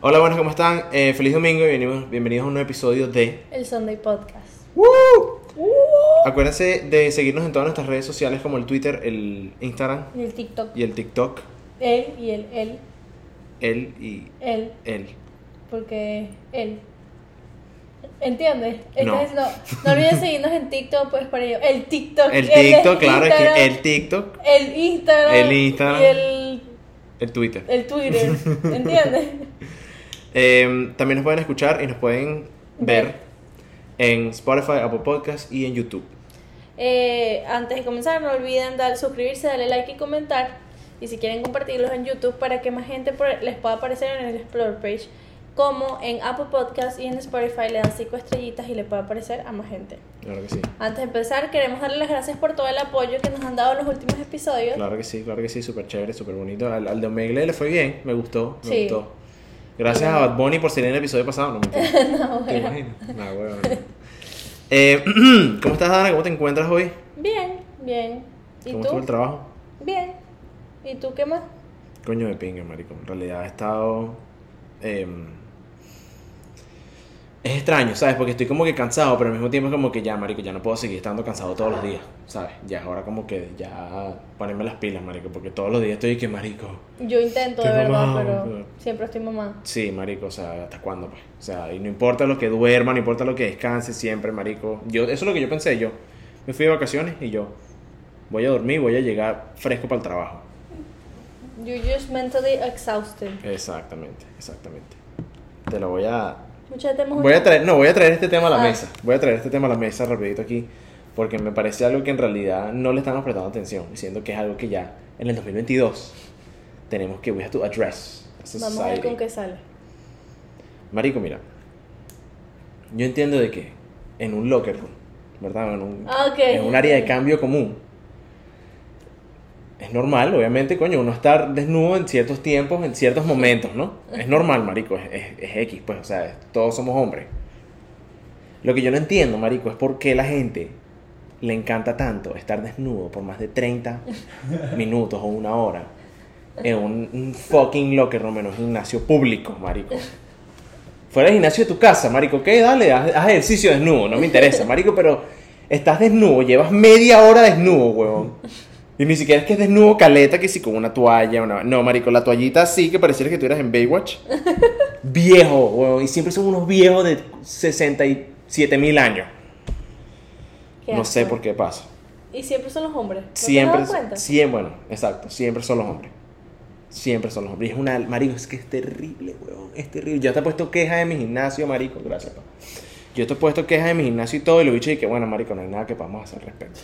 Hola, buenas, ¿cómo están? Eh, feliz domingo y bienvenidos, bienvenidos a un nuevo episodio de... El Sunday Podcast. Acuérdense de seguirnos en todas nuestras redes sociales como el Twitter, el Instagram Y el TikTok. y el TikTok. Él y el él. Él y Él. él. Porque él. ¿Entiendes? No. Entonces, no. No olviden seguirnos en TikTok, pues para ello. El TikTok. El TikTok, claro, es que el TikTok, El Instagram. El Instagram. Y el, el Twitter. el Twitter. ¿Entiendes? Eh, también nos pueden escuchar y nos pueden ver en Spotify, Apple Podcast y en YouTube. Eh, antes de comenzar, no olviden dar, suscribirse, darle like y comentar. Y si quieren compartirlos en YouTube para que más gente les pueda aparecer en el Explore page, como en Apple Podcast y en Spotify le dan 5 estrellitas y le puede aparecer a más gente. Claro que sí. Antes de empezar, queremos darle las gracias por todo el apoyo que nos han dado en los últimos episodios. Claro que sí, claro que sí, súper chévere, súper bonito. Al, al de Omegle le fue bien, me gustó, me Sí. gustó. Gracias a Bad Bunny por salir en el episodio pasado, no mentira. No, ¿Te bueno. imaginas? Nah, huevón. Eh, ¿Cómo estás, Dana? ¿Cómo te encuentras hoy? Bien, bien. ¿Y ¿Cómo tú? estuvo el trabajo? Bien. ¿Y tú qué más? Coño de pinga, marico. En realidad he estado... em, es extraño, ¿sabes? Porque estoy como que cansado, pero al mismo tiempo es como que ya, marico, ya no puedo seguir estando cansado todos los días, ¿sabes? Ya es hora como que ya ponerme las pilas, marico, porque todos los días estoy que, marico... Yo intento, de verdad, pero- siempre estoy mamá. Sí, marico, o sea, ¿hasta cuándo, pues? O sea, y no importa lo que duerma, no importa lo que descanse, siempre, marico. Yo, eso es lo que yo pensé, yo me fui de vacaciones y yo voy a dormir, voy a llegar fresco para el trabajo. You're just mentally exhausted. Exactamente, exactamente. Te lo voy a... Voy a traer, no, voy a traer este tema a la Ah. mesa. Voy a traer este tema a la mesa rapidito aquí, porque me parece algo que en realidad no le estamos prestando atención, diciendo que es algo que ya en el 2022 tenemos que, we have to address. Vamos a ver con qué sale. Marico, mira. Yo entiendo de que en un locker room, ¿verdad? En un, Ah, en un área de cambio común. Es normal, obviamente, coño, uno estar desnudo en ciertos tiempos, en ciertos momentos, ¿no? Es normal, marico, es, es- X, pues, o sea, todos somos hombres. Lo que yo no entiendo, marico, es por qué la gente le encanta tanto estar desnudo por más de 30 minutos o una hora en un, fucking locker room, en un gimnasio público, marico. Fuera del gimnasio de tu casa, marico, ¿qué? Dale, haz ejercicio desnudo, no me interesa, marico, pero estás desnudo, llevas media hora desnudo, huevón. Y ni siquiera es que es desnudo caleta, que sí, con una toalla, una... No, marico, la toallita así, que pareciera que tú eras en Baywatch. Viejo, huevón, y siempre son unos viejos de 67 mil años. Qué No sé por qué pasa. Y siempre son los hombres. ¿No Siempre, te has dado cuenta? siempre, bueno, exacto, siempre son los hombres. Siempre son los hombres. Y es una, marico, es que es terrible, weón, es terrible. Yo te he puesto quejas de mi gimnasio, marico, gracias, pa. Yo te he puesto quejas de mi gimnasio y todo, y lo he dicho y que, bueno, marico, no hay nada que podamos hacer al respecto.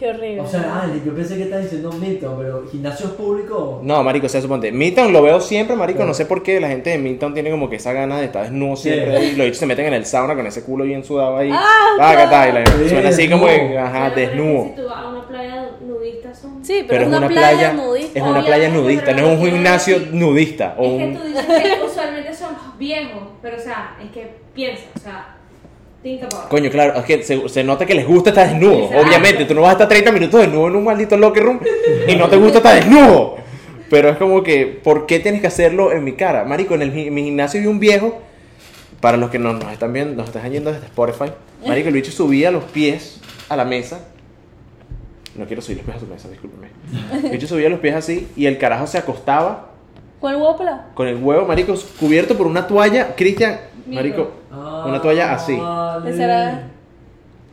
Qué horrible. O sea, Ale, yo pensé que estás diciendo Milton, pero gimnasios públicos. No, marico, o sea, suponte, Midtown lo veo siempre, marico, no sé por qué la gente de Midtown tiene como que esa gana de estar desnudo siempre, y los bichos se meten en el sauna con ese culo bien sudado ahí. Ah, Taca, taca, y la- Sí, suena así como que, desnudo. ajá, Pero desnudo. Si tú vas a una playa nudista son... Sí, pero, Pero es una, playa, nudista. es una playa nudista, no es un gimnasio nudista. O Es que un... tú dices que usualmente son viejos, pero o sea, es que piensa, o sea, think about it. Coño, claro, es que se, se nota que les gusta estar desnudo. Exacto. Obviamente, tú no vas a estar 30 minutos desnudo en un maldito locker room y no te gusta estar desnudo. Pero es como que, ¿por qué tienes que hacerlo en mi cara? Marico, en, el, en mi gimnasio vi un viejo, para los que no, nos están viendo, nos están yendo desde Spotify. Marico, el bicho subía los pies a la mesa. No quiero subir los pies a su mesa, discúlpeme. El bicho subía los pies así y el carajo se acostaba ¿Con el huevo pelado? con el huevo, marico, cubierto por una toalla. Cristian, marico, Ah, una toalla así. vale. Ese era-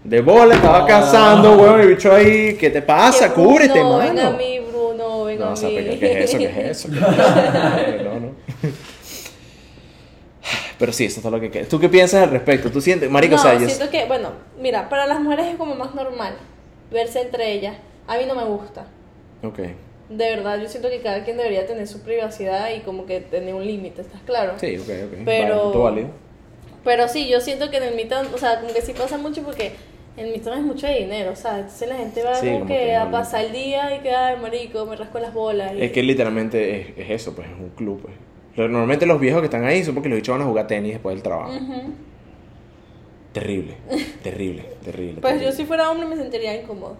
De bola, estaba Ah. cazando, weón, el bicho ahí, ¿qué te pasa? Que Cúbrete, Bruno, mano. Venga a mí, Bruno, venga No, a mí. ¿qué, qué es eso? ¿Qué es eso? ¿Qué es eso? No, no. Pero sí, eso es todo lo que queda. ¿Tú qué piensas al respecto? ¿Tú sientes, marico, no, o sea, yo- siento que, bueno, mira, para las mujeres es como más normal verse entre ellas. A mí no me gusta. Ok. De verdad, yo siento que cada quien debería tener su privacidad y como que tener un límite, ¿estás claro? Sí, ok, ok. Pero- Vale, todo válido. Pero sí, yo siento que en el Midtown, o sea, como que sí pasa mucho porque en el Midtown es mucho de dinero, ¿sabes? Entonces la gente va Sí, como que que a pasar el día y que, ay, marico, me rasco las bolas. y- Es que literalmente es, es eso, pues, es un club, pues. Lo- Normalmente los viejos que están ahí son porque los bichos van a jugar tenis después del trabajo. Terrible, terrible, terrible. Pues terrible. yo si fuera hombre me sentiría incómodo.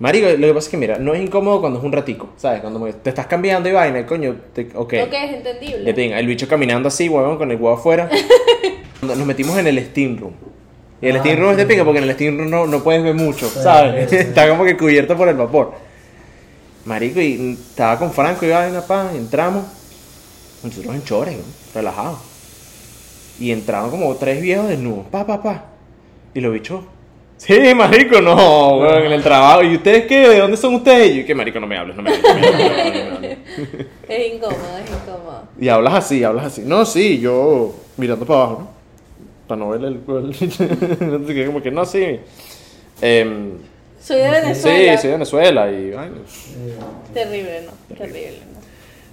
Marico, lo que pasa es que, mira, no es incómodo cuando es un ratico, ¿sabes? Cuando me- te estás cambiando y vaina, coño, te, ok. Ok, es entendible. De pinga, el bicho caminando así, huevón, con el huevo afuera. Nos metimos en el Steam Room. Y el Ah, Steam Room es de pinga porque en el Steam Room no, no puedes ver mucho, Sí, ¿sabes? sí. Está como que cubierto por el vapor. Marico, y estaba con Franco y vaina, pa, entramos. Nosotros en chores, ¿no? relajados. Y entraron como tres viejos desnudos, pa, pa, pa. Y los bichos, sí, marico, no, weón, en el trabajo. ¿Y ustedes qué? ¿De dónde son ustedes? Y yo, que marico, no me hables, no me hables. No me hables, no me hables, no me hables". Es incómodo, es incómodo. Y hablas así, hablas así. No, sí, yo mirando para abajo, ¿no? Para no verle el culo. no sé qué, como que no, sí. Em, Soy de Venezuela. sí, soy de Venezuela y... ay, Terrible, ¿no? Terrible, ¿no?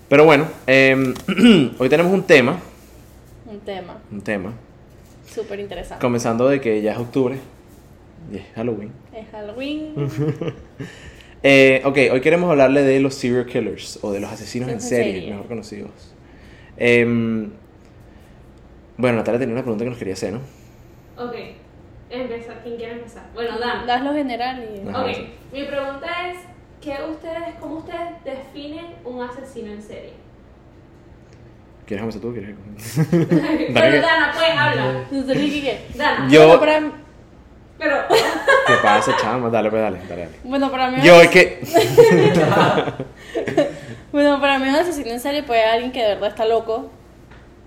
Pero bueno, em, hoy tenemos un tema, Un tema un tema, súper interesante. comenzando de que ya es octubre es Halloween. Es Halloween. Eh, ok, hoy queremos hablarle de los serial killers o de los asesinos en En serie, serie. mejor conocidos. Em, bueno, Natalia tenía una pregunta que nos quería hacer, ¿no? Ok, empezar. ¿Quién quiere empezar? Bueno, Dan. Das lo general y. Ajá, Ok, sí. mi pregunta es: ¿qué ustedes, ¿cómo ustedes definen un asesino en serie? ¿Quieres comenzar tú o quieres? Pero Dana, pues habla. Dana. Yo- Bueno, para, Pero. ¿Qué pasa, chama? Dale, pues dale, dale. dale. bueno, para mí. Yo es que... Bueno, para mí un asesino en serie puede ser alguien que de verdad está loco.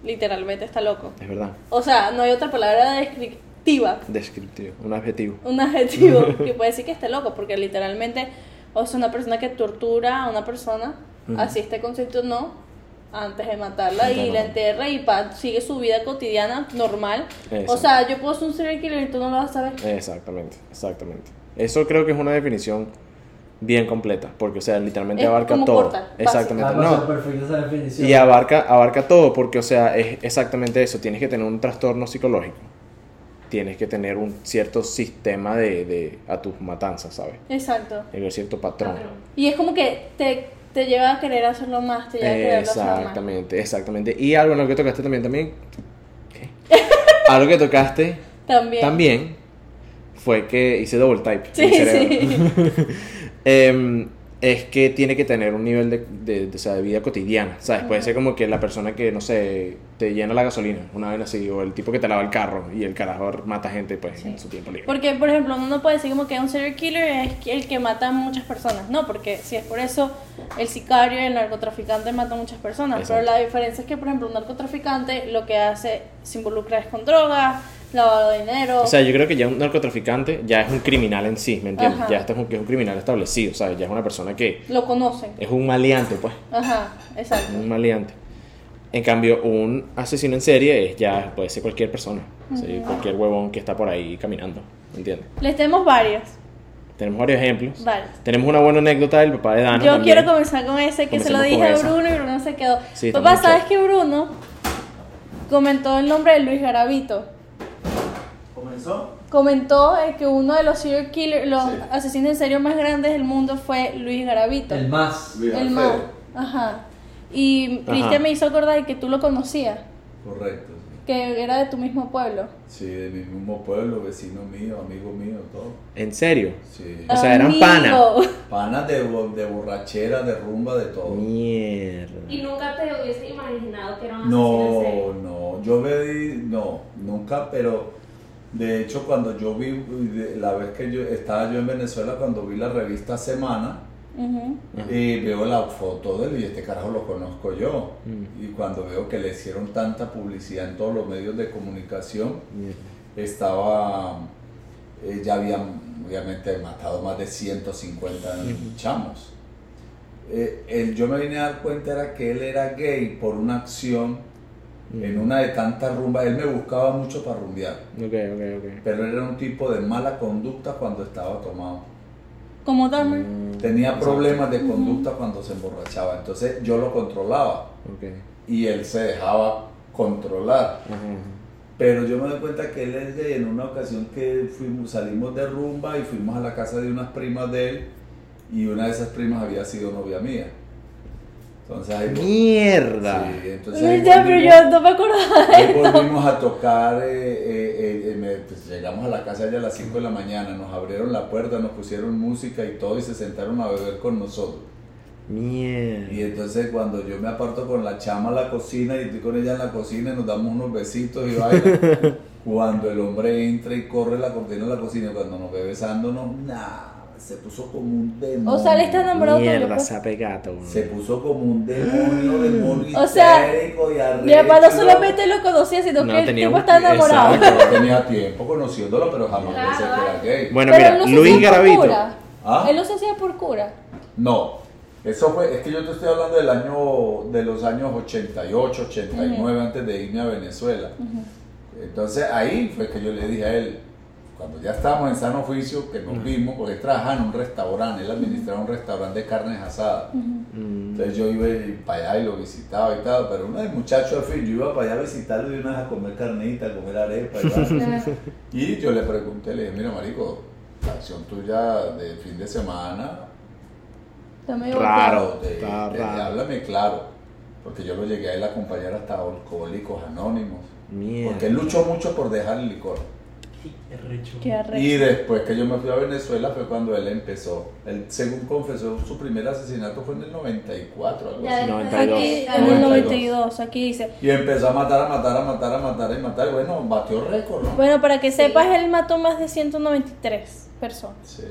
Literalmente está loco. Es verdad, O sea, no hay otra palabra descriptiva. descriptivo, un adjetivo. Un adjetivo que puede decir que esté loco, porque literalmente, o sea, una persona que tortura a una persona, así esté consciente o no, antes de matarla y la enterra y pa, sigue su vida cotidiana normal. O sea, yo puedo ser un serial killer y tú no lo vas a saber. Exactamente, exactamente. Eso creo que es una definición bien completa, porque, o sea, literalmente Es abarca como todo. corta, exactamente, no. perfecta esa definición. Y abarca, abarca todo, porque, o sea, es exactamente eso. Tienes que tener un trastorno psicológico. Tienes que tener un cierto sistema de, de a tus matanzas, ¿sabes? Exacto. Hay cierto patrón. Y es como que te, te lleva a querer hacerlo más, te lleva a quererlo hacerlo más. Exactamente, exactamente. Y algo en lo que tocaste también, también. ¿qué? algo que tocaste También. también fue que hice double type. Sí, en mi cerebro. sí. Em, es que tiene que tener un nivel de, de, de, o sea, de vida cotidiana, ¿sabes? Puede ser como que la persona que, no sé, te llena la gasolina, una vez así, o el tipo que te lava el carro y el carajo mata gente pues en su tiempo libre. Porque, por ejemplo, uno no puede decir como que un serial killer es el que mata a muchas personas. No, porque si es por eso, el sicario el narcotraficante mata a muchas personas. Exacto. Pero la diferencia es que, por ejemplo, un narcotraficante lo que hace se involucra es con drogas, lavado de dinero. O sea, yo creo que ya un narcotraficante ya es un criminal en sí, ¿me entiendes? Ajá. Ya este es un, es un criminal establecido, ¿sabes? Ya es una persona que lo conocen. es un maleante, pues, Ajá, exacto. un maleante. En cambio, un asesino en serie es ya puede ser cualquier persona, ¿sí? cualquier huevón que está por ahí caminando, ¿me entiendes? Les tenemos varios. Tenemos varios ejemplos. Varios. Tenemos una buena anécdota del papá de Dana. Yo también. quiero comenzar con ese que se lo dije a esa. Bruno y Bruno se quedó. Sí, Papá, ¿sabes que Bruno comentó el nombre de Luis Garavito? ¿Comenzó? Comentó eh, que uno de los serial killers, los Sí. asesinos en serio más grandes del mundo fue Luis Garavito. El más. Luis El más. Ajá. Y Ajá. Cristian me hizo acordar de que tú lo conocías, Correcto. que era de tu mismo pueblo. Sí, de mi mismo pueblo, vecino mío, amigo mío, todo. ¿En serio? Sí. O sea, eran Amigo. pana. Panas de, de borrachera, de rumba, de todo. Mierda. Y nunca te hubiese imaginado que era un asesino en No, no, yo vi, no, nunca, pero de hecho cuando yo vi, la vez que yo estaba yo en Venezuela, cuando vi la revista Semana, Ujú. y veo la foto de él y este carajo lo conozco yo. Mm. Y cuando veo que le hicieron tanta publicidad en todos los medios de comunicación, Mierda. estaba, eh, ya habían obviamente matado más de 150 chamos. Eh, el- yo me vine a dar cuenta era que él era gay por una acción en una de tantas rumbas. Él me buscaba mucho para rumbear, Ok, ok, ok. pero él era un tipo de mala conducta cuando estaba tomado. Como Dahmer. Mm, Tenía problemas de conducta cuando se emborrachaba, entonces yo lo controlaba Ok. y él se dejaba controlar. Ajá, ajá. Pero yo me doy cuenta que él es gay en una ocasión que fuimos, salimos de rumba y fuimos a la casa de unas primas de él y una de esas primas había sido novia mía. Entonces ahí, Mierda. sí, entonces ahí Ya, pero yo no me acordaba de Ahí volvimos a tocar, eh, eh, eh, pues llegamos a la casa ya a las 5 de la mañana, nos abrieron la puerta, nos pusieron música y todo y se sentaron a beber con nosotros. Y Mierda. entonces cuando yo me aparto con la chama a la cocina y estoy con ella en la cocina y nos damos unos besitos y vaina, cuando el hombre entra y corre la cortina de la cocina, cuando nos ve besándonos, nah, se puso como un demonio. O sea, él está enamorado tuyo. Mierda, sape gato. weón. Se puso como un demonio, demonio O sea, histérico y Mi papá no arrecho. solamente lo conocía, sino No, que el tenía tipo un- está enamorado. exacto. Yo tenía tiempo conociéndolo, pero jamás Claro, pensé que era gay. Bueno, Pero mira, no se Luis Garavito. ¿Ah? Él no se hacía por cura. No, eso fue, es que yo te estoy hablando del año, de los años 88, 89, antes de irme a Venezuela. Entonces ahí fue que yo le dije a él, cuando ya estábamos en sano oficio, que nos vimos, porque él trabajaba en un restaurante, él administraba un restaurante de carnes asadas. Entonces yo iba para allá y lo visitaba y tal, pero uno de muchachos al fin, yo iba para allá a visitarlo y una vez a comer carnita, a comer arepa y tal. Y yo le pregunté, le dije, mira marico, la acción tuya de fin de semana, raro. háblame claro, porque yo lo llegué a él a acompañar hasta Alcohólicos Anónimos, Mierda. porque él luchó mucho por dejar el licor. Qué arrecho. Y después que yo me fui a Venezuela fue cuando él empezó. Él, según confesó, su primer asesinato fue en el 94, algo Ya así. después 92. Aquí de- en el 92. 92, aquí dice. Y empezó a matar, a matar, a matar, a matar, a matar. Y bueno, batió récord, ¿no? Bueno, para que sepas, él mató más de 193 personas. Sí.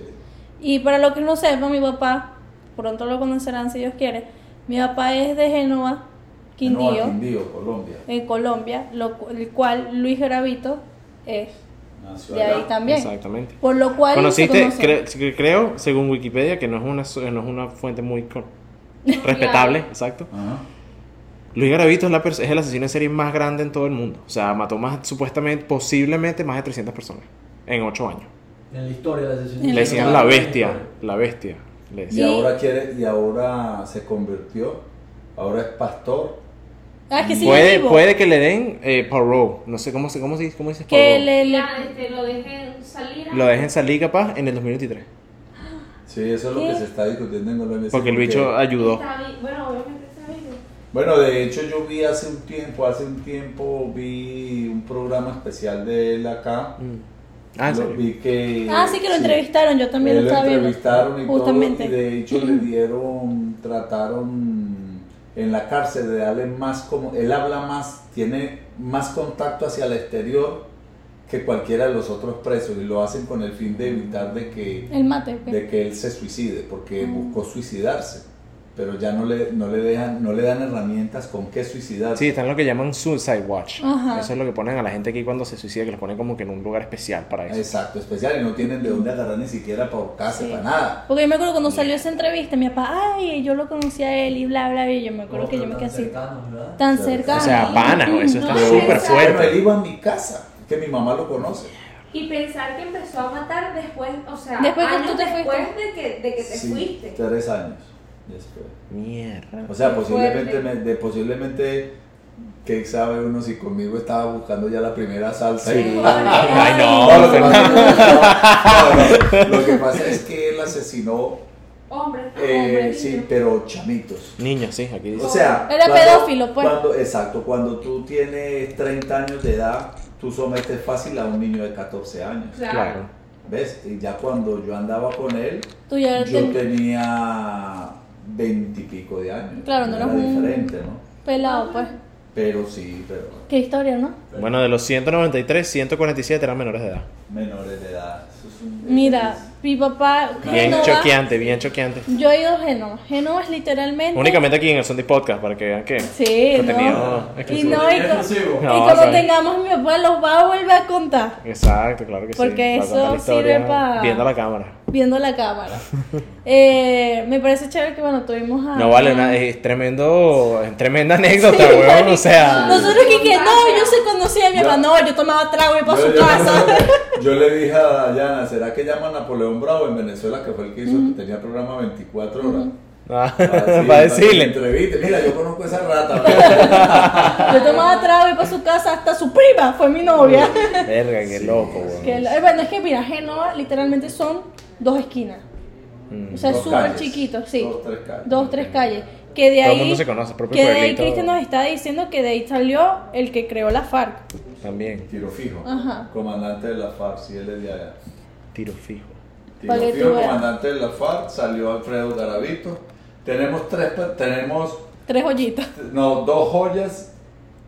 Y para los que no sepan, mi papá, pronto lo conocerán si Dios quiere, mi papá es de Génova, Quindío, Quindío, Colombia. en Colombia, lo, el cual Luis Gravito es Nació de ahí también. Exactamente. Por lo cual Conociste, cre- creo, según Wikipedia, que no es una, no es una fuente muy respetable, exacto. Ajá. Luis Garavito es, la es el asesino en serie más grande en todo el mundo. O sea, mató más, supuestamente, posiblemente más de 300 personas en 8 años. En la historia de la asesinato. En Le decían la bestia, la bestia. Le Y decían. Ahora quiere, y ahora se convirtió, ahora es pastor. Ah, que Puede, vivo. puede que le den eh, parole. No sé cómo se cómo se cómo dices que parole. le, le- Ya, este, lo dejen salir. Lo dejen salir capaz en el 2023. Sí, eso es lo ¿Qué? que se está discutiendo en Colombia. Porque el bicho ayudó. Está bien, Bueno, obviamente está vivo. Bueno, de hecho yo vi hace un tiempo, hace un tiempo vi un programa especial de él acá. Mm. Ah, ¿en Lo vi que... Ah, sí que lo entrevistaron, yo también lo lo estaba viendo. entrevistaron y Justamente. todo, y de hecho le dieron, trataron en la cárcel de darle más como, él habla más, tiene más contacto hacia el exterior que cualquiera de los otros presos y lo hacen con el fin de evitar de que, El mate. de que él se suicide, porque buscó suicidarse, pero ya no le, no le dejan, no le dan herramientas con qué suicidarse. Sí, está en lo que llaman Suicide Watch. Ajá. Eso es lo que ponen a la gente aquí cuando se suicida, que los ponen como que en un lugar especial para eso. Exacto, especial y no tienen de dónde agarrar ni siquiera por casa, Sí. para nada. Porque yo me acuerdo cuando salió esa entrevista, mi papá, ay, yo lo conocí a él y bla, bla, y yo me acuerdo que yo me quedé así, tan cerca. O sea, pana, eso está No, súper exacto. Bueno, él fuerte. iba a mi casa, que mi mamá lo conoce. Y pensar que empezó a matar después, o sea, Después que años tú te fuiste. después de que, de que te Sí, fuiste. Tres años. Mierda. O sea, posiblemente, me- de, posiblemente, que sabe uno si conmigo estaba buscando ya la primera salsa. Sí. y- Ay, no, lo, que no. pasa, no, no, lo que pasa es que él asesinó, Hombre, eh, hombre, sí, niño. pero chamitos. Niños, sí, aquí O dice. sea, Era pedófilo, pues. Cuando, exacto, cuando tú tienes 30 años de edad, tú sometes fácil a un niño de 14 años. Claro. Claro. ¿Ves? Y ya cuando yo andaba con él, Tú ya yo te- tenía 20 y pico de años. Claro, no era un- diferente, ¿no? pelado, pues. Pero sí, pero Qué historia, ¿no? Bueno, de los 193, 147 eran menores de edad. menores de edad. Eso es un- Mira, mi papá, Bien Génova, choqueante, bien choqueante. yo he ido a Génova. Génova es literalmente... Únicamente aquí en el Sunday Podcast, para que vean que. Sí, contenido no. Y no, y, co- Exclusivo. y No, cuando ¿sabes? tengamos mi papá los va a volver a contar. Exacto, claro que sí. Porque para eso sirve pa- Viendo la cámara. Viendo la cámara. Eh, me parece chévere que bueno, tuvimos a... No vale, una- es tremendo, es tremenda anécdota, weón. O sea, Nosotros que, que no, yo se conocía a mi Yo- mamá, no, yo tomaba trago y para Yo, su yo- casa. yo le dije a Dayana, ¿será que llama a Napoleón Bravo en Venezuela, que fue el que hizo, que tenía programa 24 horas? Ah, Para para decirle. entreviste. Mira, yo conozco esa rata. Yo tomaba trago y para su casa, hasta su prima fue mi novia. Verga, qué Sí. loco. Que eh, bueno, es que mira, Génova literalmente son dos esquinas. Mm. O sea, es súper chiquito, sí. Dos, tres calles. Dos, tres calles. Que de Todo el ahí, mundo se conoce, propio que de ahí. Cristian nos está diciendo que de ahí salió el que creó la FARC. También, Tiro fijo. Ajá. Comandante de la FARC, sí, él es de allá. tiro fijo. Tiro fijo, comandante de la FARC, salió Alfredo Garavito. Tenemos tres, tenemos, Tres joyitas. no, dos joyas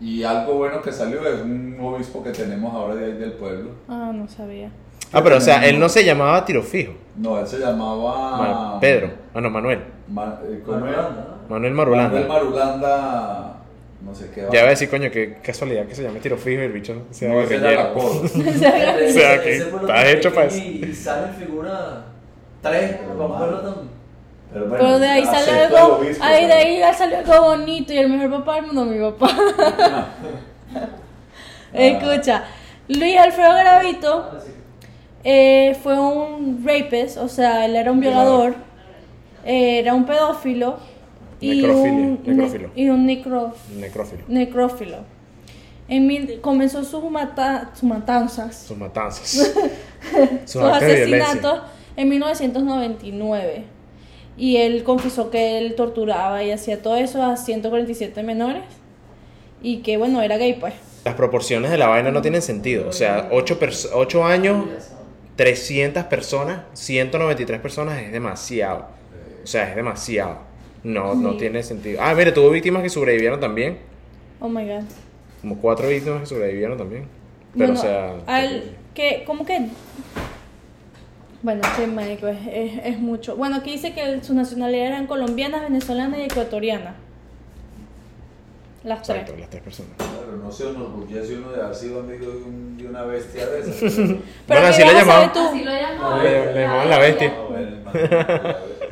y algo bueno que salió es un obispo que tenemos ahora de ahí del pueblo. Ah, no sabía. Ah, pero o sea, él no se llamaba tiro fijo. No, él se llamaba... Ma- Pedro. Ah, no, Manuel. Ma- eh, ¿cómo era? Marulanda, ¿no? Manuel Manuel Marulanda. Marulanda, no sé qué. Ya voy a decir, coño, qué casualidad que se llame tiro fijo y el bicho sea No, guerrillero. O sea, que tan hecho pa' pequeño Y, y salen figuras. Tres, Para un pueblo tan. Pero, bueno, Pero de ahí salió acepto algo, obispo, ahí de ahí ya salió algo bonito y el mejor papá del mundo, mi papá. Escucha, Luis Alfredo Garavito eh, fue un rapist, o sea, él era un violador, eh, era un pedófilo y un, ne- necrófilo. y un necro- Necrófilo. necrófilo. En mil- comenzó sus, mata- sus matanzas, Sus matanzas. Sus sus asesinatos en 1999. Y él confesó que él torturaba y hacía todo eso a 147 menores. Y que bueno, era gay pues. Las proporciones de la vaina no tienen sentido. O sea, 8, años, 300 personas, 193 personas es demasiado. O sea, es demasiado. No, no Sí. tiene sentido. Ah, mire, tuvo víctimas que sobrevivieron también. Oh my god. Como cuatro víctimas que sobrevivieron también. Pero, bueno, o sea. a él, que, ¿cómo que? Bueno, sí, marico, es, es, es mucho. Bueno, aquí dice que su nacionalidad eran colombianas, venezolanas y ecuatoriana. Las tres. Exacto, las tres personas. Claro, no se enorgullece uno de haber sido amigo de, un- de una bestia de esas. Pero Bueno, ¿qué así le llamaban. tú? Así lo llamaban. Le- le llamaban la bestia.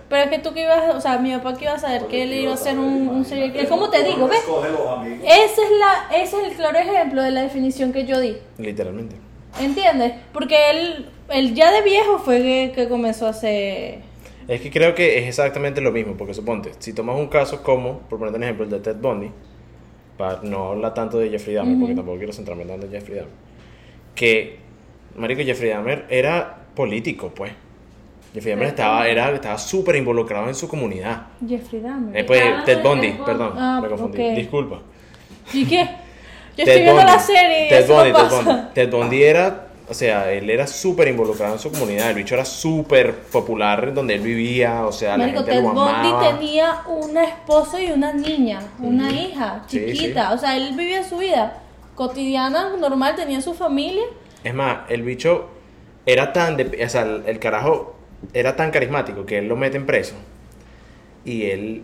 Pero es que tú que ibas, o sea, mi papá que iba a saber que él iba a ser un, un serial killer. ¿Cómo te digo? ¿Ves? Escoge los amigos. Ese es, la, ese es el claro ejemplo de la definición que yo di. Literalmente. ¿Entiendes? Porque él, él ya de viejo fue que, que comenzó a hacer... Es que creo que es exactamente lo mismo, porque suponte, si tomas un caso como, por ponerte un ejemplo, el de Ted Bundy, para no hablar tanto de Jeffrey Dahmer, porque tampoco quiero centrarme tanto en Jeffrey Dahmer, que, marico, Jeffrey Dahmer era político, pues. Jeffrey Dahmer estaba era estaba súper involucrado en su comunidad. Jeffrey Dahmer. Eh, pues, Ah, Ted Bundy, perdón, Ah, me confundí. ok. Disculpa. ¿Y qué? Yo Ted estoy viendo Bundy. la serie Ted Bundy, no Ted. Bundy. Ted Bundy era, o sea, él era súper involucrado en su comunidad. El bicho era súper popular donde él vivía, o sea, Marico, la gente Ted lo Bundy amaba. tenía una esposa y una niña, una Ujú. hija Sí, chiquita. O sea, él vivía su vida cotidiana, normal, tenía su familia. Es más, el bicho era tan, de, o sea, el, el carajo era tan carismático que él lo meten preso. Y él,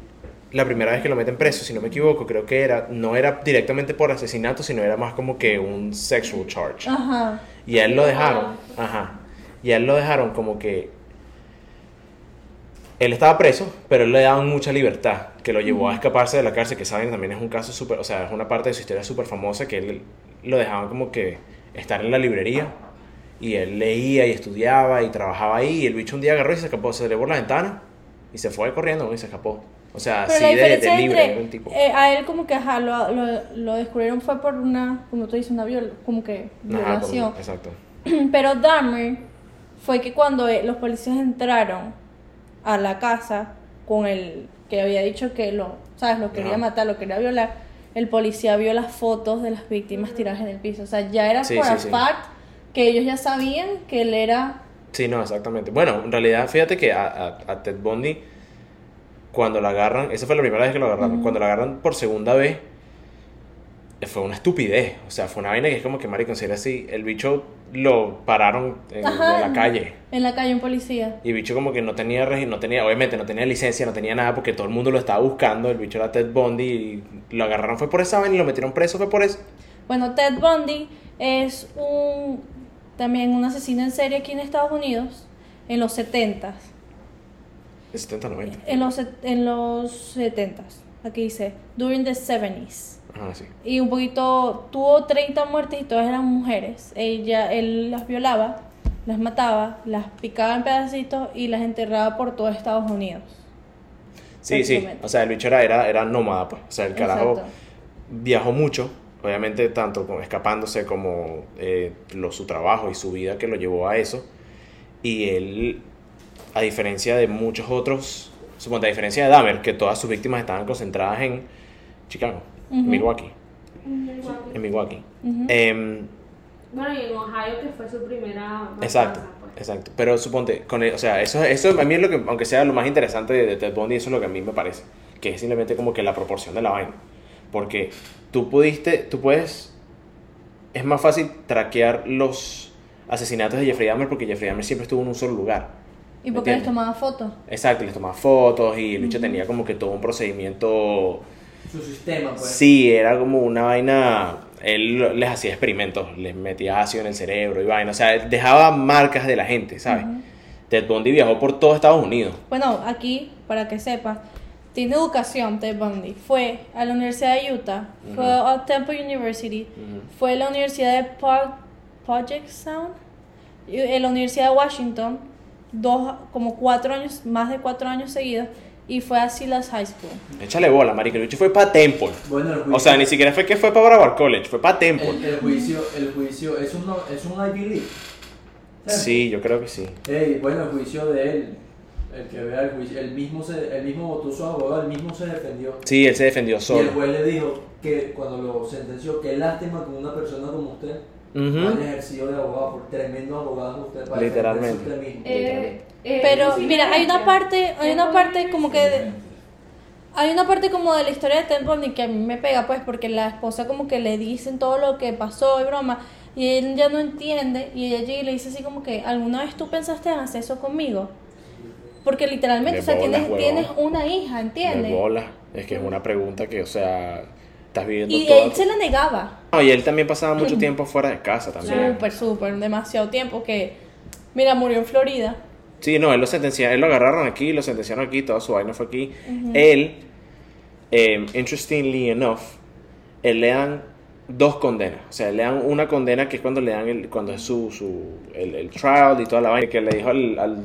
la primera vez que lo meten preso, si no me equivoco, creo que era, no era directamente por asesinato, sino era más como que un sexual charge. Ajá. Y a él lo dejaron, ajá. Y a él lo dejaron como que él estaba preso, pero él le daban mucha libertad, que lo llevó a escaparse de la cárcel, que saben también es un caso súper, o sea, es una parte de su historia súper famosa, que él lo dejaban como que estar en la librería, y él leía y estudiaba y trabajaba ahí, y el bicho un día agarró y se escapó, se le por la ventana, y se fue corriendo y se escapó. O sea, Pero así la de, de diferencia libre, entre un tipo. eh, a él como que ajá, lo, lo, lo descubrieron fue por una, como tú dices, una viol, como que Ajá, violación. exacto. Pero Dahmer fue que cuando eh, los policías entraron a la casa con el que había dicho que lo, ¿sabes? Lo quería Ajá. matar, lo quería violar, el policía vio las fotos de las víctimas tiradas en el piso. O sea, ya era Sí, por sí, a sí. fact que ellos ya sabían que él era... Sí, no, exactamente. Bueno, en realidad, fíjate que a, a- a Ted Bundy, cuando lo agarran, esa fue la primera vez que lo agarraron, cuando lo agarran por segunda vez, fue una estupidez. O sea, fue una vaina que es como que, marico, en serio así, el bicho lo pararon en, Ajá. la calle. En la calle un policía. Y el bicho como que no tenía, no tenía, obviamente no tenía licencia, no tenía nada, porque todo el mundo lo estaba buscando. El bicho era Ted Bundy y lo agarraron fue por esa vaina y lo metieron preso fue por eso. Bueno, Ted Bundy es un también un asesino en serie aquí en Estados Unidos en los 70s. De 70, 90. En los, en los 70s. Aquí dice, during the 70s. Ajá, sí. Y un poquito, tuvo 30 muertes y todas eran mujeres. Ella, él las violaba, las mataba, las picaba en pedacitos y las enterraba por todo Estados Unidos. Sí, sí. O sea, el bicho era, era, era nómada, pues. O sea, el carajo Exacto. viajó mucho, obviamente tanto como escapándose como eh, lo, su trabajo y su vida que lo llevó a eso. Y él, a diferencia de muchos otros suponte a diferencia de Dahmer, que todas sus víctimas estaban concentradas en Chicago, Ujú. Milwaukee, en Milwaukee. Em, Bueno, y en Ohio, que fue su primera Exacto, pues. exacto. Pero suponte, con el- o sea, eso, eso a mí es lo que, aunque sea lo más interesante de, de Ted Bundy, eso es lo que a mí me parece. Que es simplemente como que la proporción de la vaina. Porque tú pudiste, tú puedes, es más fácil traquear los asesinatos de Jeffrey Dahmer porque Jeffrey Dahmer siempre estuvo en un solo lugar. ¿Y por qué les tomaba fotos? Exacto, les tomaba fotos y el bicho tenía como que todo un procedimiento. Su sistema, pues. Sí, era como una vaina. Él les hacía experimentos, les metía ácido en el cerebro y vaina. O sea, dejaba marcas de la gente, ¿sabes? Ted Bundy viajó por todo Estados Unidos. Bueno, aquí, para que sepas, tiene educación Ted Bundy. Fue a la Universidad de Utah, fue a Temple University, fue a la Universidad de Puget Sound, y en la Universidad de Washington, dos, como cuatro años, más de cuatro años seguidos, y fue a Silas High School. Échale bola, marico. El bicho fue para Temple. Bueno, el juicio. O sea, ni siquiera fue que fue para Broward College, fue para Temple. el, el juicio, el juicio es un, es un Ivy League. ¿Sabes? Sí, yo creo que sí. Ey, bueno, el juicio de él, el que vea el juicio, él mismo, se, él mismo votó su abogado, él mismo se defendió. Sí, él se defendió Y el solo. juez le dijo que cuando lo sentenció, qué lástima que una persona como usted Ujú. no haya ejercido de abogado, por tremendo abogado que usted para Literalmente. usted mismo. Eh, eh, Pero mira, hay una parte, hay una parte como que de-. Hay una parte como de la historia de Bundy que a mí me pega, pues, porque la esposa como que le dicen todo lo que pasó y broma, y él ya no entiende, y ella llega y le dice así como que, ¿alguna vez tú pensaste en hacer eso conmigo? Porque literalmente, De o sea, bolas, tienes, huevón. tienes una hija, De ¿entiendes? bola. Es que es una pregunta que, o sea, estás viviendo Y él se la negaba. No, y él también pasaba mucho tiempo fuera de casa también. Súper, súper, demasiado tiempo que, mira, murió en Florida. Sí, no, él lo sentenciaron, él lo agarraron aquí, lo sentenciaron aquí, toda su vaina fue aquí. Él, eh, interestingly enough, él le dan dos condenas. O sea, le dan una condena que es cuando le dan el, cuando es su, su el, el trial y toda la vaina que le dijo al, al-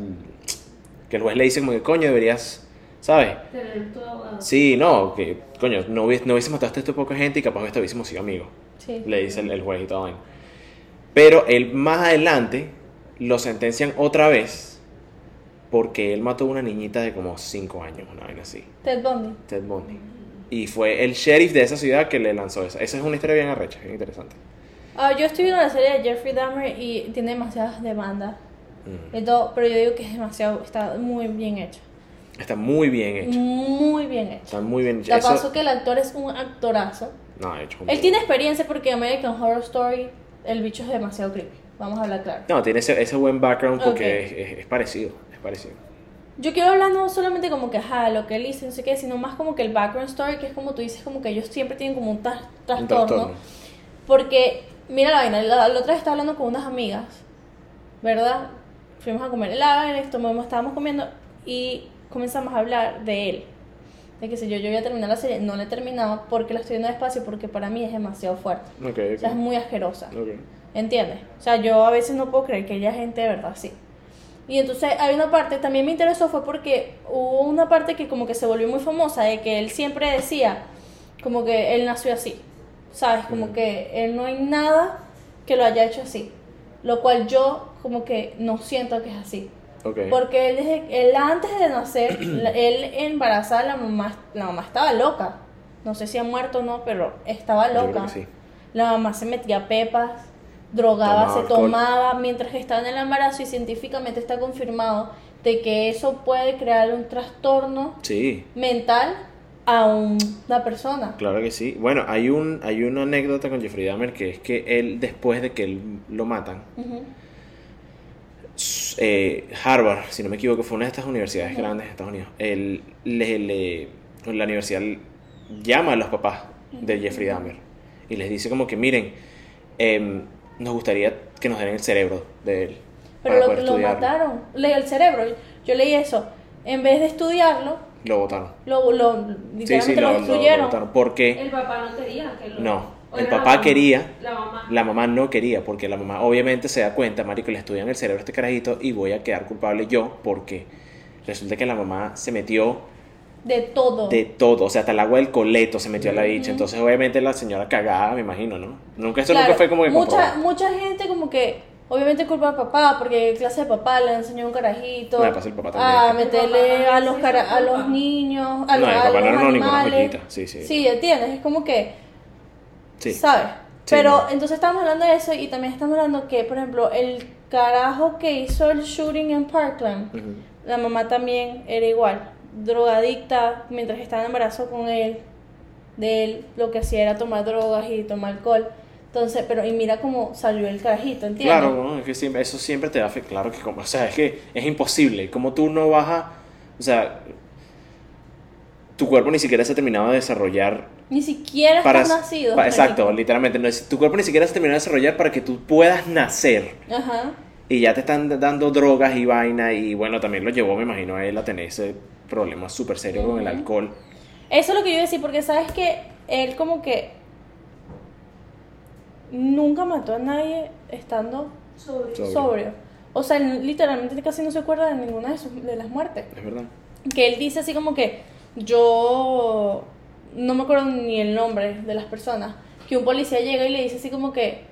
que el juez le dice como que coño deberías, ¿sabes? Tener tu abogado. Sí, no, que coño, no, hubies, no hubiese matado a esta poca gente y capaz que hubiésemos sido amigos. Sí. Le dice el, el juez y toda vaina. Pero él más adelante lo sentencian otra vez porque él mató a una niñita de como 5 años, una vaina así. Ted Bundy. Ted Bundy. Y fue el sheriff de esa ciudad que le lanzó esa. Esa es una historia bien arrecha, bien interesante. Ah, yo estoy viendo la serie de Jeffrey Dahmer y tiene demasiadas demandas. Mm. y todo, pero yo digo que es demasiado, está muy bien hecho. Está muy bien hecho. Muy bien hecho. Está muy bien hecho. La Eso- paso que el actor es un actorazo. No, ha hecho un- Él tiene experiencia porque American Horror Story, el bicho es demasiado creepy. Vamos a hablar claro. No, tiene ese, ese buen background porque Ok. es, es- es parecido. Es parecido. Yo quiero hablar no solamente como que, ajá, lo que él hizo, no sé qué, sino más como que el background story, que es como tú dices, como que ellos siempre tienen como un tras- Un trastorno. trastorno. Porque, mira la vaina, la, la otra vez estaba hablando con unas amigas, ¿verdad? Fuimos a comer helado, esto, estábamos comiendo y comenzamos a hablar de él. De que si yo, yo voy a terminar la serie, no la he terminado porque la estoy viendo despacio, porque para mí es demasiado fuerte. Ok, O sea, es muy asquerosa. Ok. ¿Entiendes? O sea, yo a veces no puedo creer que haya gente de verdad así. Y entonces hay una parte, también me interesó fue porque hubo una parte que como que se volvió muy famosa de que él siempre decía como que él nació así. ¿Sabes? Como que él no hay nada que lo haya hecho así. Lo cual yo como que no siento que es así. Porque él, desde, él antes de nacer, él embarazada, la mamá, la mamá estaba loca. No sé si ha muerto o no, pero estaba loca. sí. La mamá se metía pepas, drogaba, Tomaba se alcohol. tomaba mientras que estaba en el embarazo y científicamente está confirmado de que eso puede crear un trastorno Sí, mental a un- una persona. claro que sí. Bueno, hay un hay una anécdota con Jeffrey Dahmer que es que él después de que él lo matan, eh, Harvard, si no me equivoco, fue una de estas universidades grandes de Estados Unidos. Él, le, le- la universidad llama a los papás de Jeffrey Dahmer y les dice como que miren, em, nos gustaría que nos den el cerebro de él. Pero para lo, lo estudiarlo". mataron. Leí el cerebro. Yo leí eso. En vez de estudiarlo, Lo votaron. lo, lo Sí, lo, lo, lo- El papá no quería que lo. No, el papá mamá. quería, La mamá. la mamá no quería, porque la mamá obviamente se da cuenta, marico, le estudian el cerebro a este carajito y voy a quedar culpable yo porque resulta que la mamá se metió de todo. de todo, o sea, hasta el agua del coleto se metió a la bicha, entonces obviamente la señora cagada, me imagino, ¿no? Nunca, Claro, nunca fue como que mucha, mucha gente como que Obviamente culpa del papá, porque clase de papá le enseñó un carajito pasa el papá también. a meterle papá a los cara- a los niños, a, No, los- el papá no los ninguna animales. joyita, sí, sí. Sí, entiendes, es como que Sí. ¿sabes? Sí, Pero no. entonces estamos hablando de eso y también estamos hablando que, por ejemplo, el carajo que hizo el shooting en Parkland, la mamá también era igual, drogadicta mientras estaba en embarazo con él, de él lo que hacía era tomar drogas y tomar alcohol. Entonces, pero y mira cómo salió el carajito, ¿entiendes? Claro, ¿no? es que siempre, eso siempre te da fe, claro que como, o sea, es que es imposible, como tú no vas a, o sea, tu cuerpo ni siquiera se ha terminado de desarrollar Ni siquiera para, estás nacido. exacto, literalmente, no es- tu cuerpo ni siquiera se ha terminado de desarrollar para que tú puedas nacer Ajá. y ya te están dando drogas y vaina y bueno, también lo llevó, me imagino, a él a tener ese problema súper serio con el alcohol. Eso es lo que yo iba a decir, porque sabes que él como que nunca mató a nadie estando. Sobrio. sobrio. O sea, él literalmente casi no se acuerda de ninguna de, sus, de las muertes. Es verdad. Que él dice así como que yo no me acuerdo ni el nombre de las personas. Que un policía llega y le dice así como que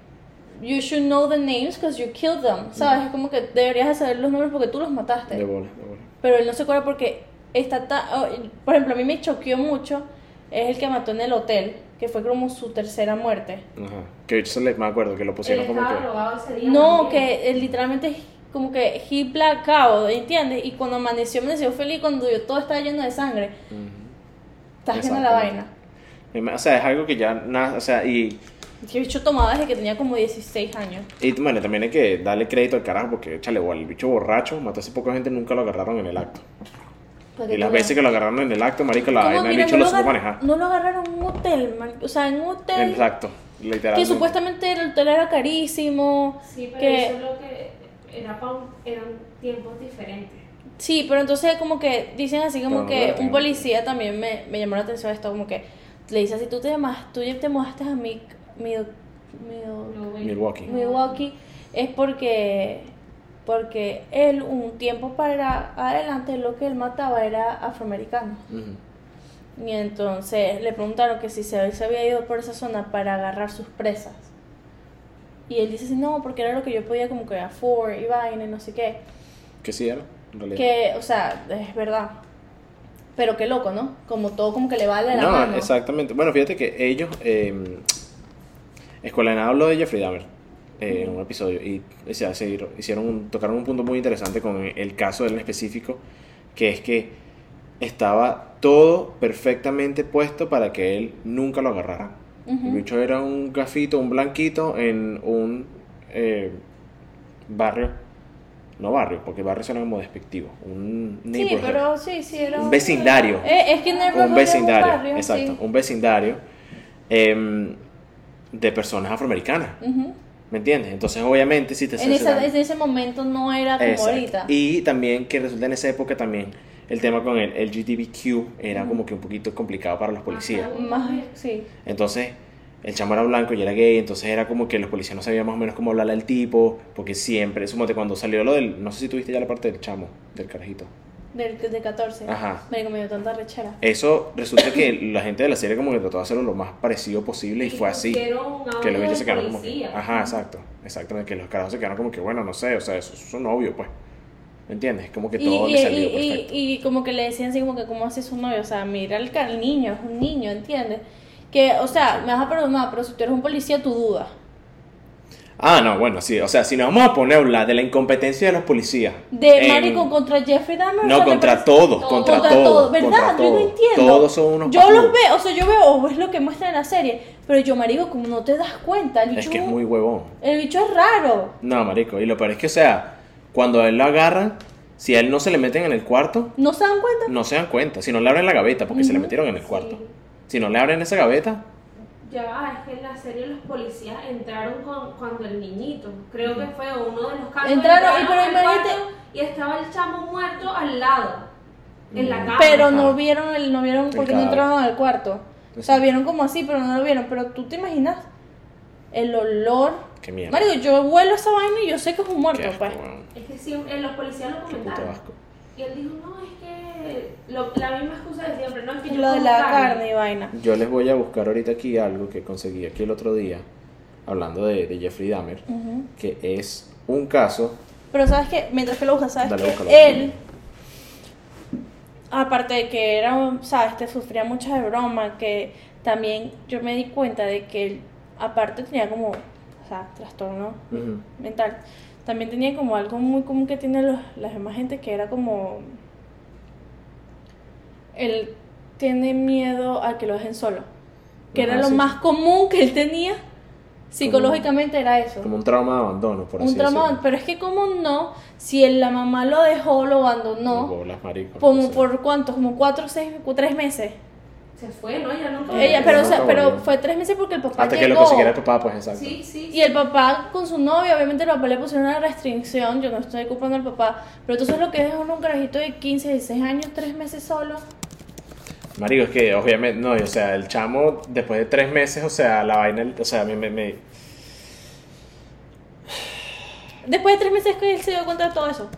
you should know the names because you killed them. ¿Sabes? Es como que deberías de saber los nombres porque tú los mataste. De bola, de bola. Pero él no se acuerda porque está tan... oh, por ejemplo, a mí me choqueó mucho. Es el que mató en el hotel, que fue como su tercera muerte. Ajá. Que eso le, me acuerdo que lo Él pusieron como estaba que... ese día. No, también. que él literalmente es como que he black out, ¿entiendes? Y cuando amaneció, amaneció feliz cuando yo todo estaba lleno de sangre. Ujú. Está llena la Exactamente. vaina. O sea, es algo que ya, na- o sea, y, Que bicho tomaba desde que tenía como 16 años. y bueno, también hay que darle crédito al carajo porque, échale, igual, el bicho borracho mató hace poca gente, nunca lo agarraron en el acto. Y las veces que lo agarraron en el acto, marico, la vaina, el bicho no lo supo manejar. No lo agarraron en un hotel, man- o sea, en un hotel Exacto, literalmente. que supuestamente el hotel era carísimo. Sí, pero que- eso es lo que era pa' un- eran tiempos diferentes. Sí, pero entonces como que dicen así como que un policía también me, me llamó la atención esto, como que le dice así, tú te llamas, tú ya te mudaste a mi, mi, mi- Milwaukee. Milwaukee, es porque porque él un tiempo para adelante lo que él mataba era afroamericano. Y entonces le preguntaron que si se, se había ido por esa zona para agarrar sus presas. Y él dice no, porque era lo que yo podía como que afford y vaina y no sé qué. Que sí era, en realidad. Que, o sea, es verdad. Pero qué loco, ¿no? Como todo como que le va de la no, mano. exactamente. Bueno, fíjate que ellos, eh, Escuela de Nada habló de Jeffrey Dahmer eh, en un episodio y o sea, se hicieron un- tocaron un punto muy interesante con el caso de él en específico, que es que estaba todo perfectamente puesto para que él nunca lo Ujú. El bicho era un gafito, un blanquito en un eh, barrio, no barrio, porque barrio suena como despectivo, un Sí, pero sí, sí, era Un vecindario. Eh, es que un vecindario, barrio, exacto, sí. un vecindario em, de personas afroamericanas, Ujú. ¿me entiendes? Entonces, obviamente, si te En, esa- en ese momento no era como Exacto. ahorita. Y también que resulta en esa época también el tema con el LGBTQ era como que un poquito complicado para los policías. Más, sí. Entonces, el chamo era blanco y era gay, entonces era como que los policías no sabían más o menos cómo hablarle al tipo, porque siempre, suponte cuando salió lo del, no sé si tuviste ya la parte del chamo, del carajito. Del, de 14. Ajá. Me me dio tanta rechera. Eso resulta que la gente de la serie como que trató de hacerlo lo más parecido posible y, Y fue así. Que los bichos se quedaron como que, ajá, exacto, exactamente, que los carajos se quedaron como que, bueno, no sé, o sea, eso, eso es un obvio, pues. ¿Me entiendes? Como que todo y, le salió y- y- perfecto. y como que le decían así como que cómo hace su novio, o sea, mira car- niño, es un niño, ¿entiendes? Que, o sea, me vas a perdonar, pero si tú eres un policía, tú dudas. Ah, no, bueno, sí, o sea, si nos vamos a poner a hablar de la incompetencia de los policías. De en- Marico contra Jeffrey Dahmer. o No, sea, contra todos, todo. contra, contra todos. todo, ¿verdad? contra Yo no entiendo. Todos son unos Yo los veo, o sea, yo veo, o es lo que muestra en la serie, pero yo, marico, como no te das cuenta, el bicho, Es que es muy huevón. el bicho es raro. No, marico, y lo peor es que, o sea, cuando a él lo agarran, si a él no se le meten en el cuarto, ¿No se dan cuenta? no se dan cuenta. Si no le abren la gaveta, porque se le metieron en el cuarto. Sí. Si no le abren esa gaveta, Ya va, es que en la serie los policías entraron con, cuando el niñito, creo que fue uno de los casos. Entraron, y pero cuarto y estaba el chamo muerto al lado, en la Mm. cama. Pero no vieron, el, no vieron porque no entraron al cuarto. O sea, vieron como así, pero no lo vieron. Pero tú te imaginas el olor. Qué mierda. Marico, yo huelo esa vaina y yo sé que es un muerto, asco, pues. Es que siempre, los policías lo Qué puto comentaron. asco. Y él dijo, no, es que lo- la misma excusa de siempre, no es que yo Lo de la carne y vaina. Yo les voy a buscar ahorita aquí algo que conseguí aquí el otro día, hablando de, de Jeffrey Dahmer, que es un caso. Pero sabes que, mientras que lo buscas, sabes Dale, que búscalo. él, aparte de que era, sabes, te sufría mucho de broma, que también yo me di cuenta de que él, aparte tenía como, o sea, trastorno mental, también tenía como algo muy común que tienen los, las demás gente, que era como, él tiene miedo a que lo dejen solo, que Ajá, era lo sí. más común que él tenía, psicológicamente era eso. Como un trauma de abandono, por así Un trauma, decirlo. pero es que como no, si el- la mamá lo dejó, lo abandonó, bolas, marico, como sí. por cuánto, como cuatro, seis, tres meses. Se fue, ¿no? Ya nunca. Ella, pero, o sea, nunca pero fue tres meses porque el papá Hasta que lo llegó. consiguiera el papá, pues exacto. Sí, sí. Y el papá con su novia, obviamente el papá le pusieron una restricción, yo no estoy culpando al papá, pero entonces lo que es un carajito de 15, 16 años, tres meses solo. Marico, es que obviamente, no, o sea, el chamo después de tres meses, o sea, la vaina, o sea, a mí me, me- Después de tres meses que él se dio cuenta de todo eso.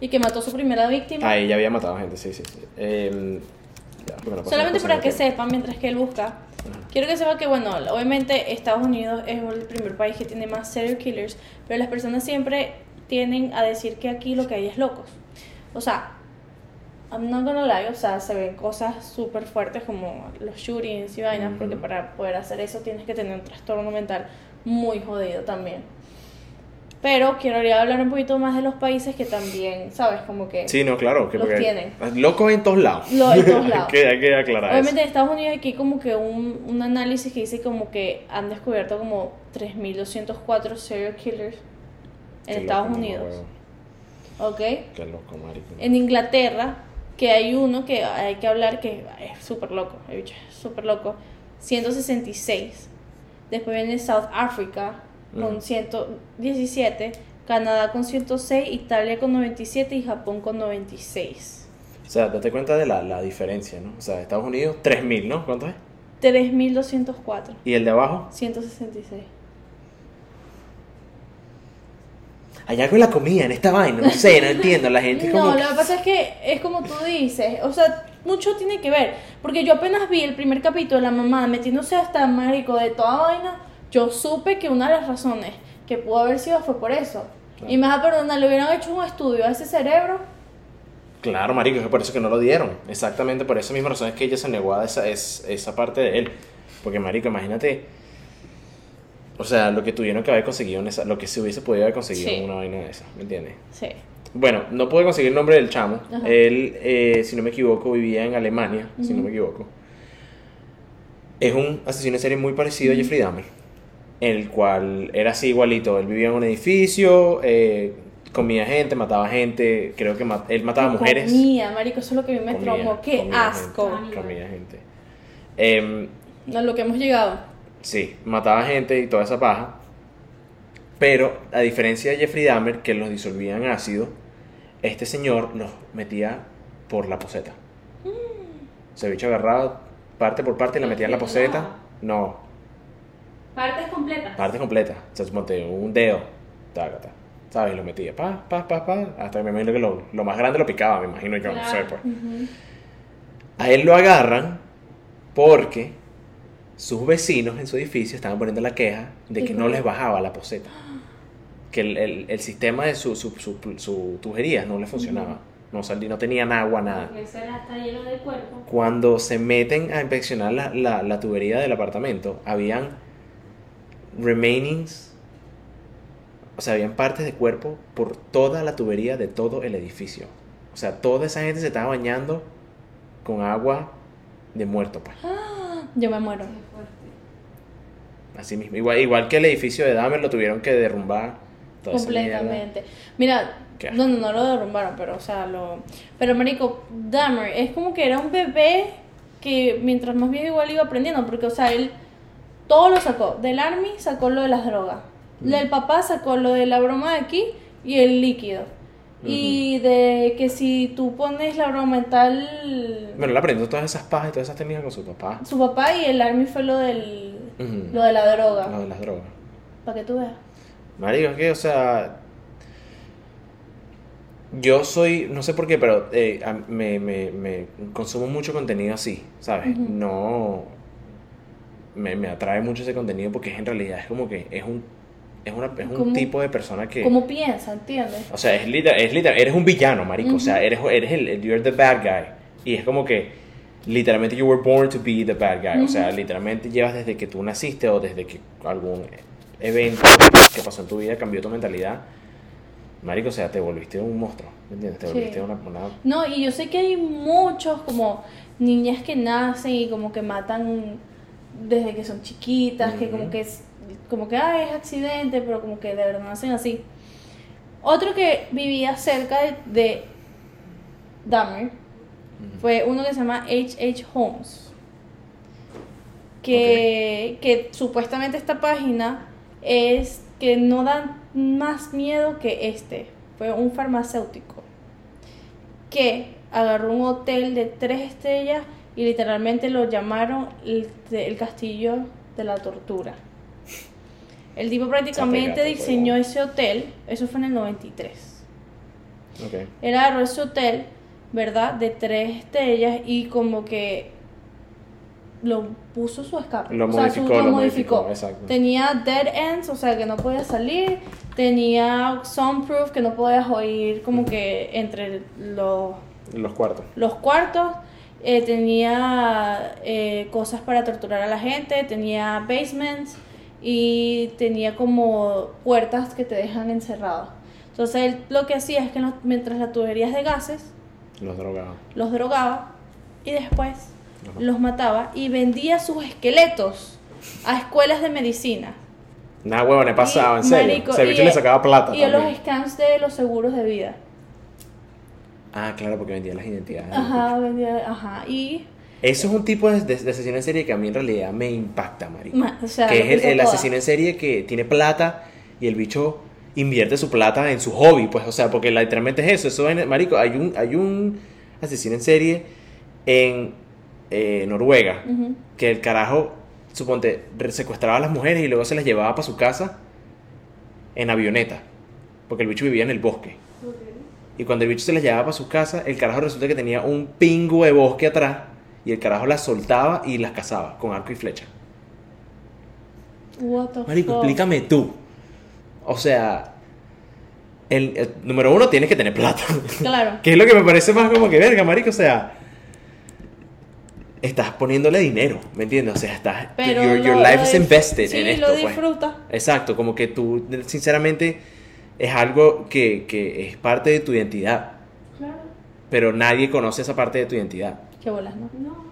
Y que mató a su primera víctima. Ahí ya había matado gente, sí, sí, sí. Em, ya, porque Solamente para que nada. sepan, mientras que él busca, quiero que sepan que, bueno, obviamente Estados Unidos es el primer país que tiene más serial killers, pero las personas siempre tienden a decir que aquí lo que hay es locos. O sea, I'm not gonna lie, o sea, se ven cosas súper fuertes como los shootings y vainas, porque Ujú. para poder hacer eso tienes que tener un trastorno mental muy jodido también. Pero quiero hablar un poquito más de los países que también, ¿sabes? Como que... Sí, no, claro. Que Los tienen. Locos en todos lados. Lo- en todos hay, lados. que, hay que aclarar Obviamente eso. en Estados Unidos aquí como que un, un análisis que dice como que han descubierto como 3.204 serial killers en Qué Estados loco, Unidos. ¿Ok? Qué loco, marico. En Inglaterra, que hay uno que hay que hablar que es súper loco, es súper loco, 166. Después viene South Africa con Ujú. 117, Canadá con 106, Italia con 97 y Japón con 96. O sea, date cuenta de la, la diferencia, ¿no? O sea, Estados Unidos, 3.000, ¿no? ¿Cuánto es? 3.204, ¿Y el de abajo? 166. Allá con la comida, en esta vaina, no sé, no entiendo. La gente es como... No, lo que pasa es que es como tú dices, o sea, mucho tiene que ver, porque yo apenas vi el primer capítulo de la mamá metiéndose hasta marico de toda vaina, yo supe que una de las razones que pudo haber sido fue por eso. Claro. Y me vas a perdonar, le hubieran hecho un estudio a ese cerebro. Claro, marico, es por eso que no lo dieron. Exactamente por esa misma razón es que ella se negó a esa, es, esa parte de él. Porque, marico, imagínate... O sea, lo que tuvieron que haber conseguido en esa... Lo que se hubiese podido haber conseguido Sí. en una vaina de esa, ¿me entiendes? Sí. Bueno, no pude conseguir el nombre del chamo. Ajá. Él, eh, si no me equivoco, vivía en Alemania, si no me equivoco. Es un asesino en serie muy parecido a Jeffrey Dahmer, el cual era así igualito. Él vivía en un edificio, eh, comía gente, mataba gente, creo que él mataba mujeres. Comía, marico, eso es lo que a mí me traumó. Qué comía asco. gente, comía gente. Em, A lo que hemos llegado. Sí, mataba gente y toda esa paja. Pero a diferencia de Jeffrey Dahmer, que los disolvía en ácido, este señor los metía por la poseta. Se bicho agarraba parte por parte y la metía en la poseta. No, Partes completas. parte completa. O sea, suponte un dedo. Taca, taca, ¿Sabes? Y lo metía. Pa, pa, pa, pa. Hasta que me imagino que lo, lo más grande lo picaba, me imagino yo, no sé, Claro. pues. Ujú. A él lo agarran porque sus vecinos en su edificio estaban poniendo la queja de que no les bajaba la poseta. Que el, el- el sistema de su, su, su, su tubería no le funcionaba. No, salí, no tenían agua, nada. Ese era- está lleno de cuerpo. Cuando se meten a inspeccionar la, la, la tubería del apartamento, habían remainings, o sea, habían partes de cuerpo por toda la tubería de todo el edificio. O sea, toda esa gente se estaba bañando con agua de muerto, pues. Yo me muero. Así mismo. Igual, igual que el edificio de Dahmer lo tuvieron que derrumbar. toda. Completamente. Mira, Qué no, no, no lo derrumbaron, pero, o sea, lo... Pero, marico, Dahmer es como que era un bebé que mientras más bien igual iba aprendiendo, porque, o sea, él todo lo sacó. Del Army sacó lo de las drogas. Mm. Del papá sacó lo de la broma de aquí y el líquido. Y de que si tú pones la broma en tal... Bueno, él aprendió todas esas pajas y todas esas técnicas con su papá. Su papá y el Army fue lo del... Lo de la droga. Lo de las drogas. Para que tú veas. Marico, es que, o sea. Yo soy, no sé por qué, pero eh, me, me, me consumo mucho contenido así, ¿sabes? No. Me, me atrae mucho ese contenido porque en realidad es como que es un es, una, es un tipo de persona que... ¿Cómo piensa? ¿Entiendes? O sea, es literal, es literal, eres un villano, marico. O sea, eres, eres el, you're the bad guy. Y es como que, literalmente, you were born to be the bad guy. O sea, literalmente llevas desde que tú naciste o desde que algún evento que pasó en tu vida cambió tu mentalidad. Marico, o sea, te volviste un monstruo, ¿me entiendes? Te Sí. volviste una, una- No, y yo sé que hay muchos como niñas que nacen y como que matan desde que son chiquitas, que como que es como que ay, es accidente, pero como que de verdad nacen así. Otro que vivía cerca de, de Dahmer fue uno que se llama H.H. Holmes. Que, que supuestamente esta página es que no da más miedo que este. Fue un farmacéutico que agarró un hotel de tres estrellas y literalmente lo llamaron el, el castillo de la tortura. El tipo prácticamente diseñó ese hotel, eso fue en el 93. Ok. Él agarró ese hotel, ¿verdad? De tres estrellas y como que lo puso su escape. Lo O sea, su- modificó, lo modificó, exacto. Tenía dead ends, o sea, que no podía salir. Tenía soundproof, que no podías oír como que entre los, Los cuartos. los cuartos. Eh, tenía eh, cosas para torturar a la gente. Tenía basements. Y tenía como puertas que te dejan encerrado. Entonces él lo que hacía es que los- mientras las tuberías de gases Los drogados. los drogaba y después Ajá. los mataba y vendía sus esqueletos a escuelas de medicina. Nada, huevón, he pasado, Y, en serio. marico, el y le sacaba plata. Y a los también. scams de los seguros de vida. Ah, claro, porque vendía las identidades. Ajá, vendía, ajá. Y, Eso es un tipo de, de- de asesino en serie que a mí en realidad me impacta, marico. ma- o sea, que es el, el asesino en serie que tiene plata y el bicho invierte su plata en su hobby, pues, o sea, porque literalmente es eso, eso es, marico, hay un, hay un asesino en serie en eh, Noruega, que el carajo, suponte, secuestraba a las mujeres y luego se las llevaba para su casa en avioneta, porque el bicho vivía en el bosque. Y cuando el bicho se las llevaba para su casa, el carajo resulta que tenía un pingo de bosque atrás y el carajo las soltaba y las cazaba con arco y flecha. What the Marico, fuck? explícame tú. O sea, el, el número uno tienes que tener plata. Claro. que es lo que me parece más como que verga, marico. O sea, estás poniéndole dinero, ¿me entiendes? O sea, estás. Pero your, your lo- life lo is invested sí, en esto. lo pues. disfruta. Exacto, como que tú, sinceramente, es algo que, que es parte de tu identidad. Claro. Pero nadie conoce esa parte de tu identidad. Qué bolas, ¿no? No.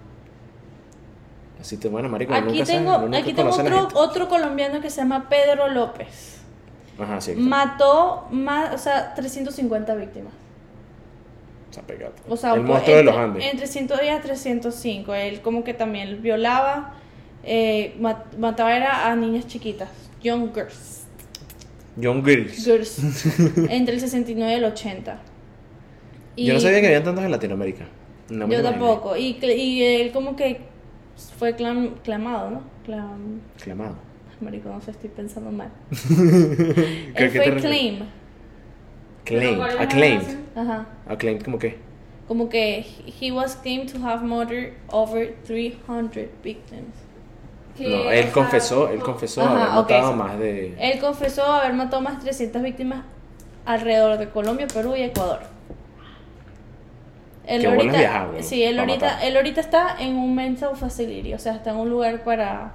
Así que, bueno, marico, Aquí nunca tengo, nunca aquí tengo otro, otro colombiano que se llama Pedro López. Ajá, sí. Mató más, o sea, 350 víctimas. O sea, el pues, monstruo de entre, los Andes. Entre 110 a 305. Él como que también violaba, eh, ma- mataba era a niñas chiquitas. Young girls. John Grills. Girls. entre el 69 y el 80. Yo no Y- sabía que habían tantos en Latinoamérica. No Yo tampoco. Y, y él como que fue clam- clamado, ¿no? Clam... Clamado. Marico, no sé, estoy pensando mal. ¿Qué- él fue claim. Claimed. ¿Cuál es la Acclaimed. Ajá. Acclaimed, ¿cómo qué? Como que he was claimed to have murdered over 300 victims. Que, No, él confesó, él no. confesó Ajá, haber ok, matado sí. más de... Él confesó haber matado más de 300 víctimas alrededor de Colombia, Perú y Ecuador. Él Qué bolas viajar, güey, sí, él ahorita, matar. él ahorita está en un mental facility, o sea, está en un lugar para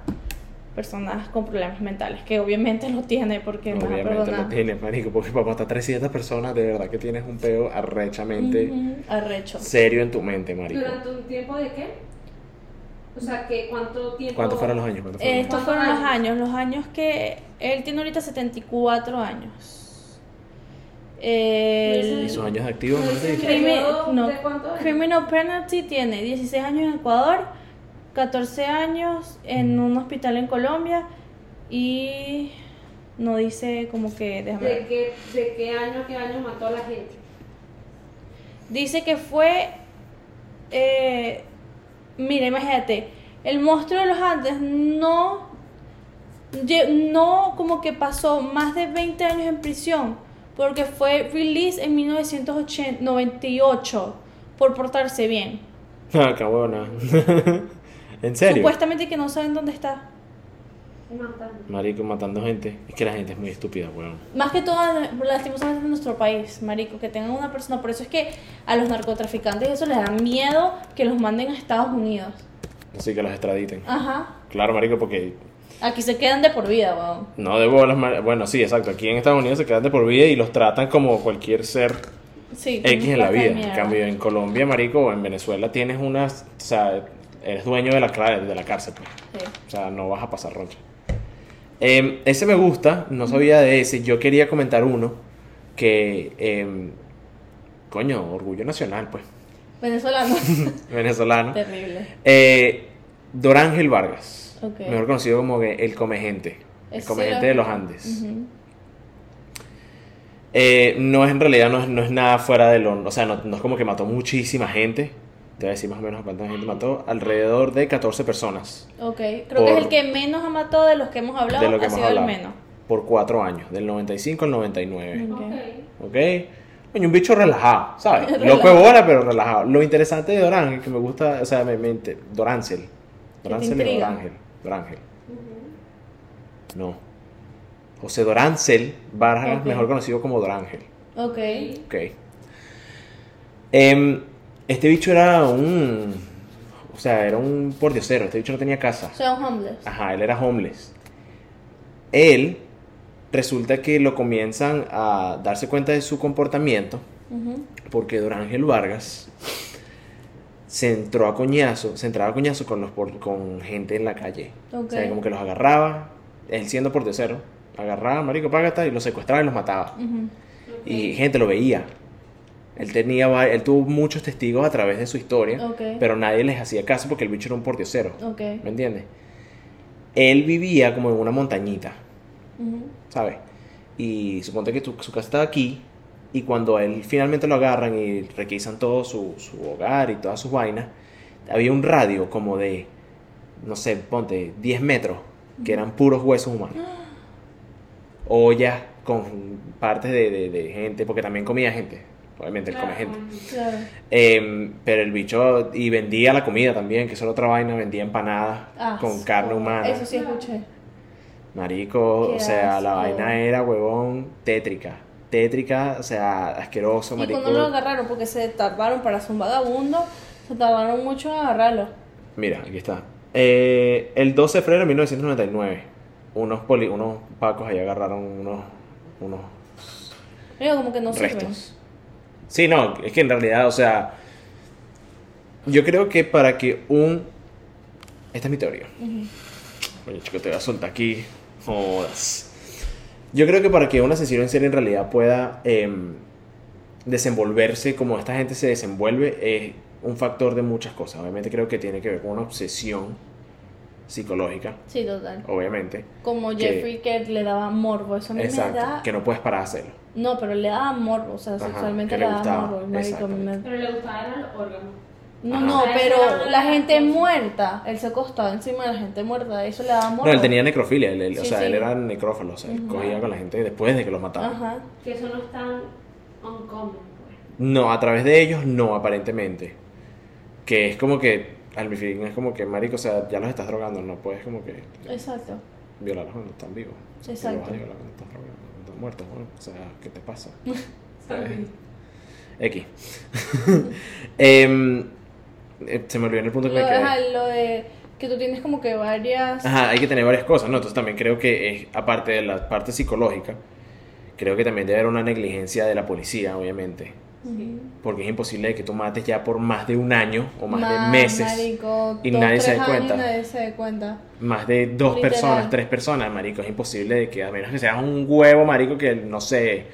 personas con problemas mentales, que obviamente lo tiene porque a Obviamente lo tienes, marico, porque para matar 300 personas, de verdad que tienes un peo arrechamente Ujú, Arrecho. serio en tu mente, marico. ¿Durante un tiempo de qué? O sea, que ¿cuánto tiempo? ¿Cuántos fueron los años? ¿Cuántos fueron los Estos años? fueron los ¿Cuántos años, los años que él tiene ahorita 74 años. El- ¿Y sus años de activo? ¿No? Crimi- ¿Periodo no. Criminal penalty tiene 16 años en Ecuador, 14 años en un hospital en Colombia y no dice como que déjame ¿De qué, ¿De qué año qué año mató a la gente? Dice que fue eh, mira, imagínate, el monstruo de los Andes no no como que pasó más de 20 años en prisión porque fue release en 1998 por portarse bien. Ah, cabrona. ¿En serio? Supuestamente que no saben dónde está. Matando. Marico, matando gente. Es que la gente es muy estúpida, weón. Más que todo, lastimosamente en nuestro país, marico, que tengan una persona. Por eso es que a los narcotraficantes eso les da miedo que los manden a Estados Unidos. Así que los extraditen. Ajá. Claro, marico, porque Aquí se quedan de por vida, weón. no de bolas, mar- bueno, sí, exacto. Aquí en Estados Unidos se quedan de por vida y los tratan como cualquier ser Sí. X en la vida. En cambio, en Colombia, marico, o en Venezuela tienes unas, o sea, eres dueño de la, de la cárcel, pues. Sí. O sea, no vas a pasar roncha. Em, ese me gusta, no sabía de ese. Yo quería comentar uno que, em, coño, orgullo nacional, pues, Venezolano. venezolano. Terrible. Eh, Dorángel Vargas, mejor conocido como el Comegente, el Comegente de los Andes. Eh, no es en realidad, no es, no es nada fuera de lo. O sea, no, no es como que mató muchísima gente. Te voy a decir más o menos cuánta gente mató. Alrededor de 14 personas. Ok. Creo Por- que es el que menos ha matado de los que hemos hablado. de lo que ha hemos sido hablado. el menos. Por 4 años, del 95 al 99. Ok. Ok. ¿Ok? Coño, un bicho relajado, ¿sabes? Relajado. Loco de bola, pero relajado. Lo interesante de Dorángel, que me gusta, o sea, me, me Dorángel. Dorángel intriga? Dorángel. Dorángel. No. José Dorángel Vargas, Ok. mejor conocido como Dorángel. Ok. Ok. Em, este bicho era un. O sea, era un pordiosero. Este bicho no tenía casa. O sea, un homeless. Ajá, él era homeless. Él resulta que lo comienzan a darse cuenta de su comportamiento porque Don Ángel Vargas se entró a coñazo, se entraba a coñazo con los por- con gente en la calle. Ok. O sea, como que los agarraba, él siendo pordiosero, agarraba, marico, págata, y los secuestraba y los mataba. Ujú. Y gente lo veía. Él tenía él tuvo muchos testigos a través de su historia, pero nadie les hacía caso porque el bicho era un pordiosero. Ok. ¿Me entiendes? Él vivía como en una montañita. ¿sabes? Y suponte que tu- su casa estaba aquí, y cuando él finalmente lo agarran y requisan todo su, su hogar y todas sus vainas, había un radio como de, no sé, ponte 10 metros, que eran puros huesos humanos. Ollas con partes de, de- de gente, porque también comía gente, obviamente él come gente. Claro. Em, pero el bicho, y vendía la comida también, que eso era otra vaina, vendía empanadas Ah, con carne humana. Eso sí escuché. Marico, Qué o sea, la vaina era, huevón, tétrica. Tétrica, o sea, asqueroso, Y marico. cuando lo agarraron, porque se tardaron para ser un vagabundo, se tardaron mucho en agarrarlo. Mira, aquí está. Eh, el 12 de febrero de 1999, unos, poli- unos pacos ahí agarraron unos, unos Mira, como que no sirven. Sí, no, es que en realidad, o sea, yo creo que para que un... Esta es mi teoría. Oye, chico, te voy a soltar aquí. Jodas. Yo creo que para que un asesino en serie en realidad pueda em, desenvolverse como esta gente se desenvuelve es un factor de muchas cosas. Obviamente creo que tiene que ver con una obsesión psicológica, Sí, total. obviamente. Como Jeffrey que le daba morbo. Eso a mí me Exacto. da... Que no puedes parar de hacerlo. No, pero le daba morbo. O sea, Ajá, sexualmente le le daba gustaba, morbo. marico, me- Pero le gustaban los órganos. No, Ajá. no, pero la gente muerta, él se acostaba encima de la gente muerta, eso le daba morbo. No, él tenía necrofilia, él- él- o sea, sí. él era necrófilo, o sea, él cogía con la gente después de que los mataban. Ajá. Que eso no es tan uncommon, pues. No, a través de ellos no, aparentemente. Que es como que, al mi fin, es como que, marico, o sea, ya los estás drogando, no puedes como que Exacto. violarlos cuando están vivos. Exacto. Muertos, o sea, ¿qué te pasa? ¿Sabes? X. Em, eh, se me olvidó en el punto que Lo, me quedé. ajá, lo de que tú tienes como que varias... Ajá, hay que tener varias cosas, ¿no? Entonces también creo que, es, aparte de la parte psicológica, creo que también debe haber una negligencia de la policía, obviamente. Porque es imposible que tú mates ya por más de un año o más, de meses, marico, y dos, nadie se años nadie se da cuenta. más de dos Literal. personas, tres personas, marico. Es imposible de que, a menos que seas un huevo, marico, que no sé,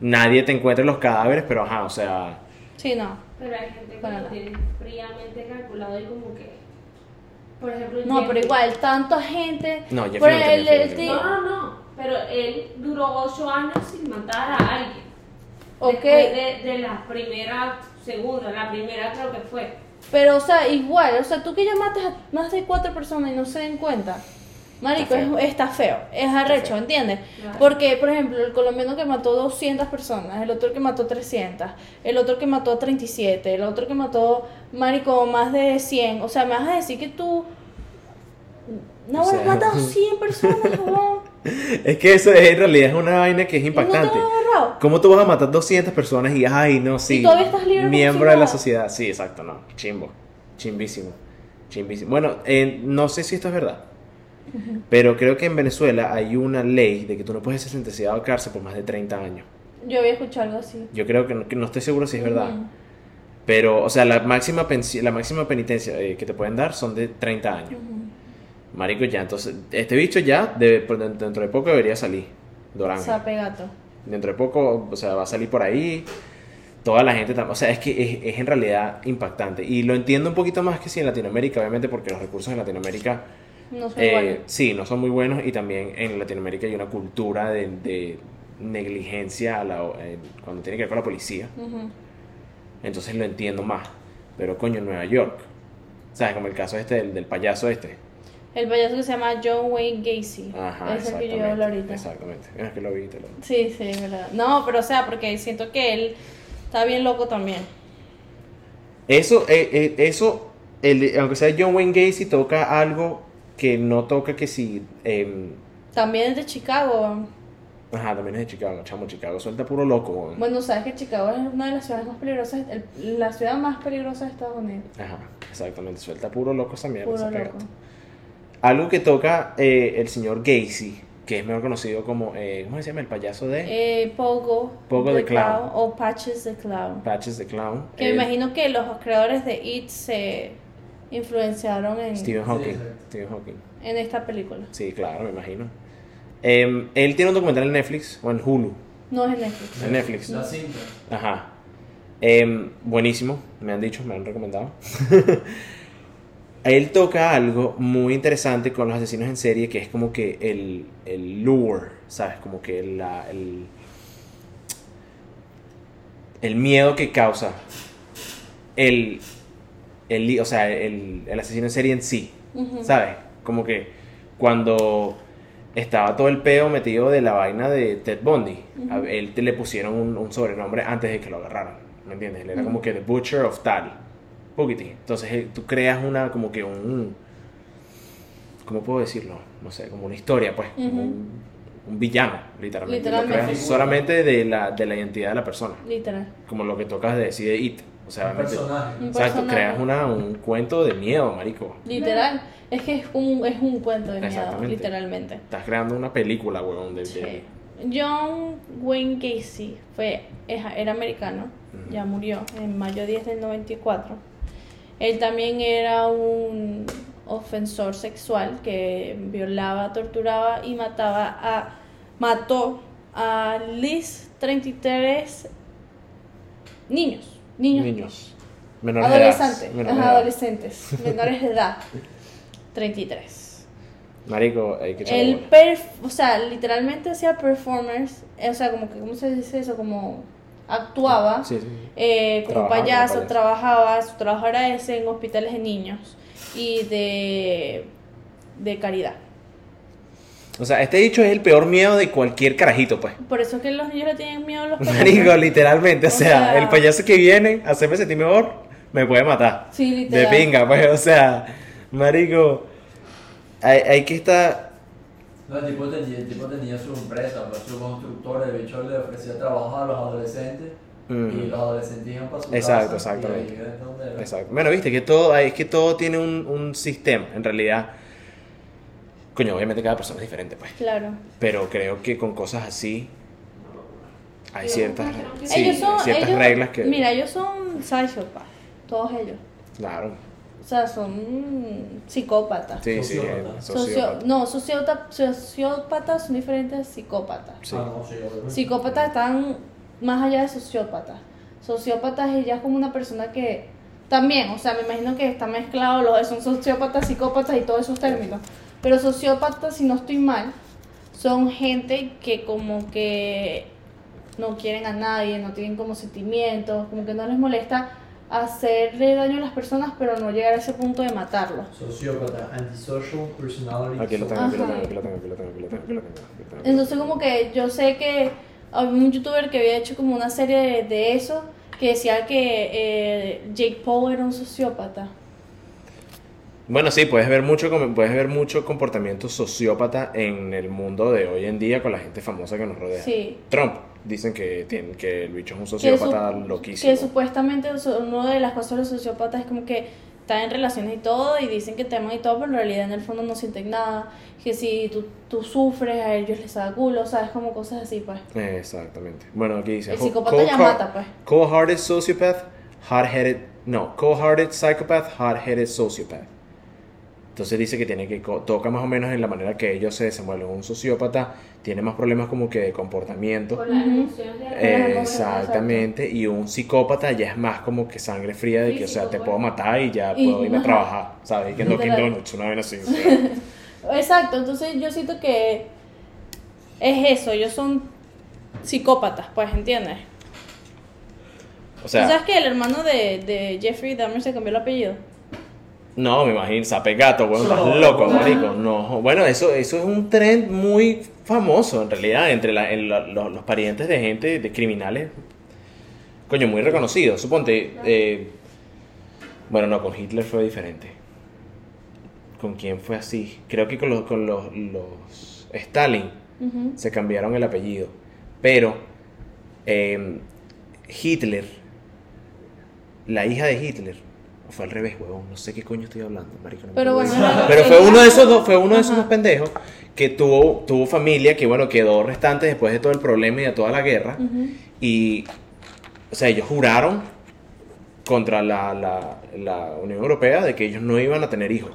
nadie te encuentre los cadáveres, pero ajá, o sea, Sí, no. Pero hay gente que lo nada. tiene fríamente calculado y como que. Por ejemplo, No, pero igual, tanta gente... No, Jeffrey Por no el- el tío- No, no, no. Pero él duró ocho años sin matar a alguien. Ok. Después de, de la primera, segunda, la primera creo que fue. Pero, o sea, igual, o sea, tú que ya matas a más de cuatro personas y no se den cuenta. Marico, Está feo. es- está feo, es arrecho, feo. ¿entiendes? Claro. Porque, por ejemplo, el colombiano que mató 200 personas, el otro que mató 300, el otro que mató 37, el otro que mató, marico, más de 100. O sea, me vas a decir que tú No, O bueno, sea- has matado 100 personas. Es que eso es, en realidad es una vaina que es ¿Y no ¿Cómo tú vas a matar 200 personas y, ay, no, sí. todavía estás libre Miembro de la sociedad. Sí, exacto, no. Chimbo. Chimbísimo. Chimbísimo. Bueno, eh, no sé si esto es verdad. Pero creo que en Venezuela hay una ley de que tú no puedes ser sentenciado a cárcel por más de 30 años. Yo había escuchado algo así. Yo creo que no, que no estoy seguro si es verdad. Pero, o sea, la máxima, la máxima penitencia eh, que te pueden dar son de 30 años. Marico, ya, entonces, este bicho ya, debe- dentro de poco debería salir. Dorán. Sape gato. Dentro de poco, o sea, va a salir por ahí. Toda la gente, o sea, es que es, es en realidad impactante. Y lo entiendo un poquito más que si en Latinoamérica, obviamente, porque los recursos en Latinoamérica, No son eh, sí, no son muy buenos. Y también en Latinoamérica hay una cultura de, de negligencia a la- eh, cuando tiene que ver con la policía. Entonces lo entiendo más. Pero coño, en Nueva York, ¿sabes? Como el caso este del, del payaso este. El payaso que se llama John Wayne Gacy. Ajá, es el que yo hablo ahorita. Exactamente. Es que lo vi, te lo Sí, sí, es verdad. No, pero o sea, porque siento que él está bien loco también. Eso, eh, eh, eso el, aunque sea John Wayne Gacy, toca algo que no toca que si... em, También es de Chicago. ajá, también es de Chicago, chamo, Chicago suelta puro loco. Bueno, sabes que Chicago es una de las ciudades más peligrosas, el- la ciudad más peligrosa de Estados Unidos. Ajá, exactamente, suelta puro loco esa mierda. Puro esa loco. pegata. Algo que toca eh, el señor Gacy, que es mejor conocido como, eh, ¿cómo se llama? El payaso de Eh, Pogo, Pogo the Clown. o Patches the Clown. Patches the Clown. Que eh, me imagino que los creadores de It se influenciaron en, Stephen Hawking. exacto. Stephen Hawking. en esta película. Sí, claro, me imagino. Em, él tiene un documental en Netflix, o en Hulu, No es en Netflix. en Netflix. La cinta. Ajá. Em, buenísimo, me han dicho, me han recomendado. Él toca algo muy interesante con los asesinos en serie, que es como que el, el lure, ¿sabes? Como que la, el, el miedo que causa el, el, o sea, el, el asesino en serie en sí. ¿sabes? Como que cuando estaba todo el peo metido de la vaina de Ted Bundy, a él te le pusieron un, un sobrenombre antes de que lo agarraran, ¿me entiendes? Él era como que The Butcher of Tal, poquití. Entonces eh, tú creas una, como que un, ¿cómo puedo decirlo? No sé, como una historia, pues, como un, un villano, literalmente. Lo Literalmente. creas solamente de la, de la identidad de la persona, Literal. como lo que tocas de decir de It. O sea, Un realmente- personaje. Exacto, personaje. creas una, un cuento de miedo, marico. Literal. Es que es un, es un cuento de miedo, literalmente. Estás creando una película, weón, de, de-. John Wayne Gacy fue, era americano, ya murió en mayo 10 del 94. Él también era un ofensor sexual que violaba, torturaba y mataba a mató a Liz 33 niños, niños, niños. Menores de edad. adolescentes, Menores de ajá, edad. adolescentes, menores de edad. 33. Marico, hay que El perf o sea, literalmente hacía performers, eh, o sea, como que, ¿cómo se dice eso? Como actuaba, Sí, sí. eh, como Trabajaba como payaso, payaso. trabajaba, su trabajo era ese en hospitales de niños y de, de caridad. O sea, este dicho es el peor miedo de cualquier carajito, pues. Por eso es que los niños le tienen miedo a los payasos. Marico, literalmente. O O sea, sea- el payaso que viene a hacerme sentir mejor me puede matar. Sí, De literal. pinga, pues. O sea, Marico, hay, hay que estar. No, el tipo tenía, el tipo tenía su empresa, pues, su constructora, el bicho le ofrecía trabajo a los adolescentes y Mm, los adolescentes iban para su Exacto, casa, exactamente. y donde exacto. Bueno, viste que todo, es que todo tiene un, un sistema. En realidad, coño, obviamente cada persona es diferente, pues. Claro. Pero creo que con cosas así hay ciertas, sí, ellos son, ciertas ellos- reglas que. Mira, ellos son psychopaths, todos ellos. Claro. O sea, son psicópatas. Sí, Socio- no, sociópata- sociópatas son diferentes a psicópatas. Sí. Ah, no, sí, obviamente. Psicópatas están más allá de sociópatas. Sociópatas es ya como una persona que también, o sea, me imagino que está mezclado los son sociópatas, psicópatas y todos esos términos. Pero sociópatas, si no estoy mal, son gente que como que no quieren a nadie, no tienen como sentimientos, como que no les molesta hacerle daño a las personas, pero no llegar a ese punto de matarlos. Sociópata, antisocial personality. Aquí lo tengo, aquí lo tengo, aquí lo tengo, aquí lo tengo, aquí lo tengo, aquí lo tengo, aquí lo tengo. Entonces como que yo sé que había un youtuber que había hecho como una serie de, de eso, que decía que eh, Jake Paul era un sociópata. Bueno, sí, puedes ver mucho puedes ver mucho comportamiento sociópata en el mundo de hoy en día con la gente famosa que nos rodea. Sí. Trump dicen que tiene, que el bicho es un Que, sociópata su- loquísimo. que supuestamente una de las cosas de los sociópatas es como que están en relaciones y todo y dicen que te aman y todo, pero en realidad en el fondo no sienten nada. Que si tú, tú sufres, a ellos les da culo, ¿sabes? Como cosas así, pues. Exactamente. Bueno, aquí dice El "Co- psicópata ya mata, pues. Cold-hearted sociopath, hard-headed, no, cold-hearted psychopath, hard-headed sociopath. Entonces dice que tiene que toca más o menos en la manera que ellos se desenvuelven. Un sociópata tiene más problemas como que de comportamiento. Con las de Exactamente, y un psicópata ya es más como que sangre fría de que, o sea, te pues. puedo matar y ya Y- puedo irme a trabajar, ¿sabes? Y que no. Donuts, una vez así. Exacto, entonces yo siento que es eso, ellos son psicópatas, pues, ¿entiendes? O ¿Tú sea, sabes que el hermano de, de Jeffrey Dahmer se cambió el apellido? No, me imagino, sape gato, bueno, estás No. loco, marico. No, bueno, eso, eso es un trend muy famoso, en realidad, entre la- en la- los, los parientes de gente, de criminales, coño, muy reconocidos. Suponte, eh, bueno, no, con Hitler fue diferente. ¿Con quién fue así? Creo que con los, con los, los Stalin. Se cambiaron el apellido. Pero eh, Hitler, la hija de Hitler, o fue al revés, huevón, no sé qué coño estoy hablando, marico. no Pero bueno, Pero fue uno de esos dos, fue uno de esos dos pendejos que tuvo, tuvo familia, que bueno, quedó restante después de todo el problema y de toda la guerra. Y, o sea, ellos juraron contra la, la, la Unión Europea de que ellos no iban a tener hijos.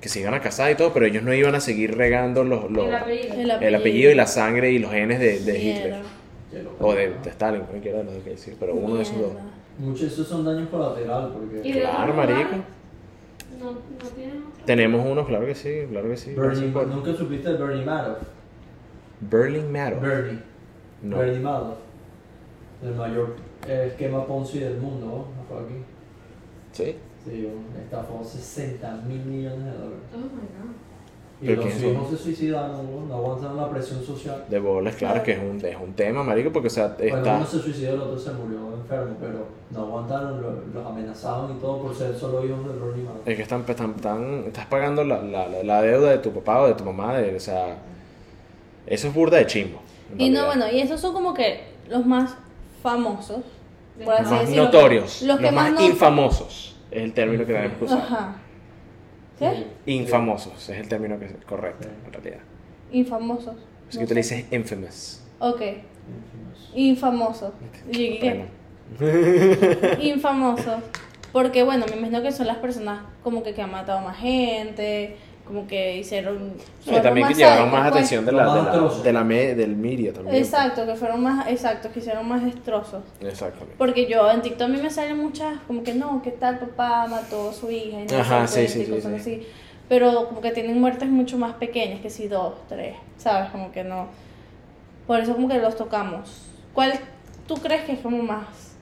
Que se iban a casar y todo, pero ellos no iban a seguir regando los, los, El apellido. El el apellido y la sangre y los genes de, de Hitler. O de, de Stalin, cualquiera de los dos que decir, pero uno de esos dos. Muchos de esos son daños colaterales porque Claro, marico. No, no tienen otro. Tenemos uno, claro que sí, claro que sí. Bernie, Por- nunca supiste de Bernie Madoff. Burning Madoff. Bernie. No. Bernie Madoff. El mayor eh, esquema Ponzi del mundo, ¿no? Fue aquí. Sí. Sí, estafó 60 mil millones de dólares. Oh my god. Y ¿Pero los hijos se suicidaron, ¿no? no aguantaron la presión social. De bolas, claro que es un, es un tema, marico, porque o sea, Bueno, está... uno se suicidó, el otro se murió enfermo, pero no aguantaron, lo- los amenazaban y todo por ser solo hijos de Madoff. Es que están, están, están- estás pagando la, la, la- deuda de tu papá o de tu mamá, de, o sea, eso es burda de chimbo. Y no, bueno, y esos son como que los más famosos, por Los así más decirlo. notorios, Los los, que más, más no- infamosos, es el término que tenemos que usar. Ajá. ¿Qué? Infamosos, es el término que es correcto, en realidad. Infamosos. Es No que tú sé. le dices infamous. Ok, infamosos. Infamosos. Porque, bueno, me imagino que son las personas como que, que han matado más gente, como que hicieron... Y también que fueron llevaron más pues. atención de la, de la, de la, me- del media también. Exacto, que fueron más, exacto, que hicieron más destrozos. Exactamente. Porque yo en TikTok a mí me salen muchas, como que no, ¿qué tal papá mató a su hija? Y no Ajá, sí, sí, sí, sí. así. Pero como que tienen muertes mucho más pequeñas, que si dos, tres, ¿sabes? Como que no. Por eso como que los tocamos. ¿Cuál tú crees que es como más?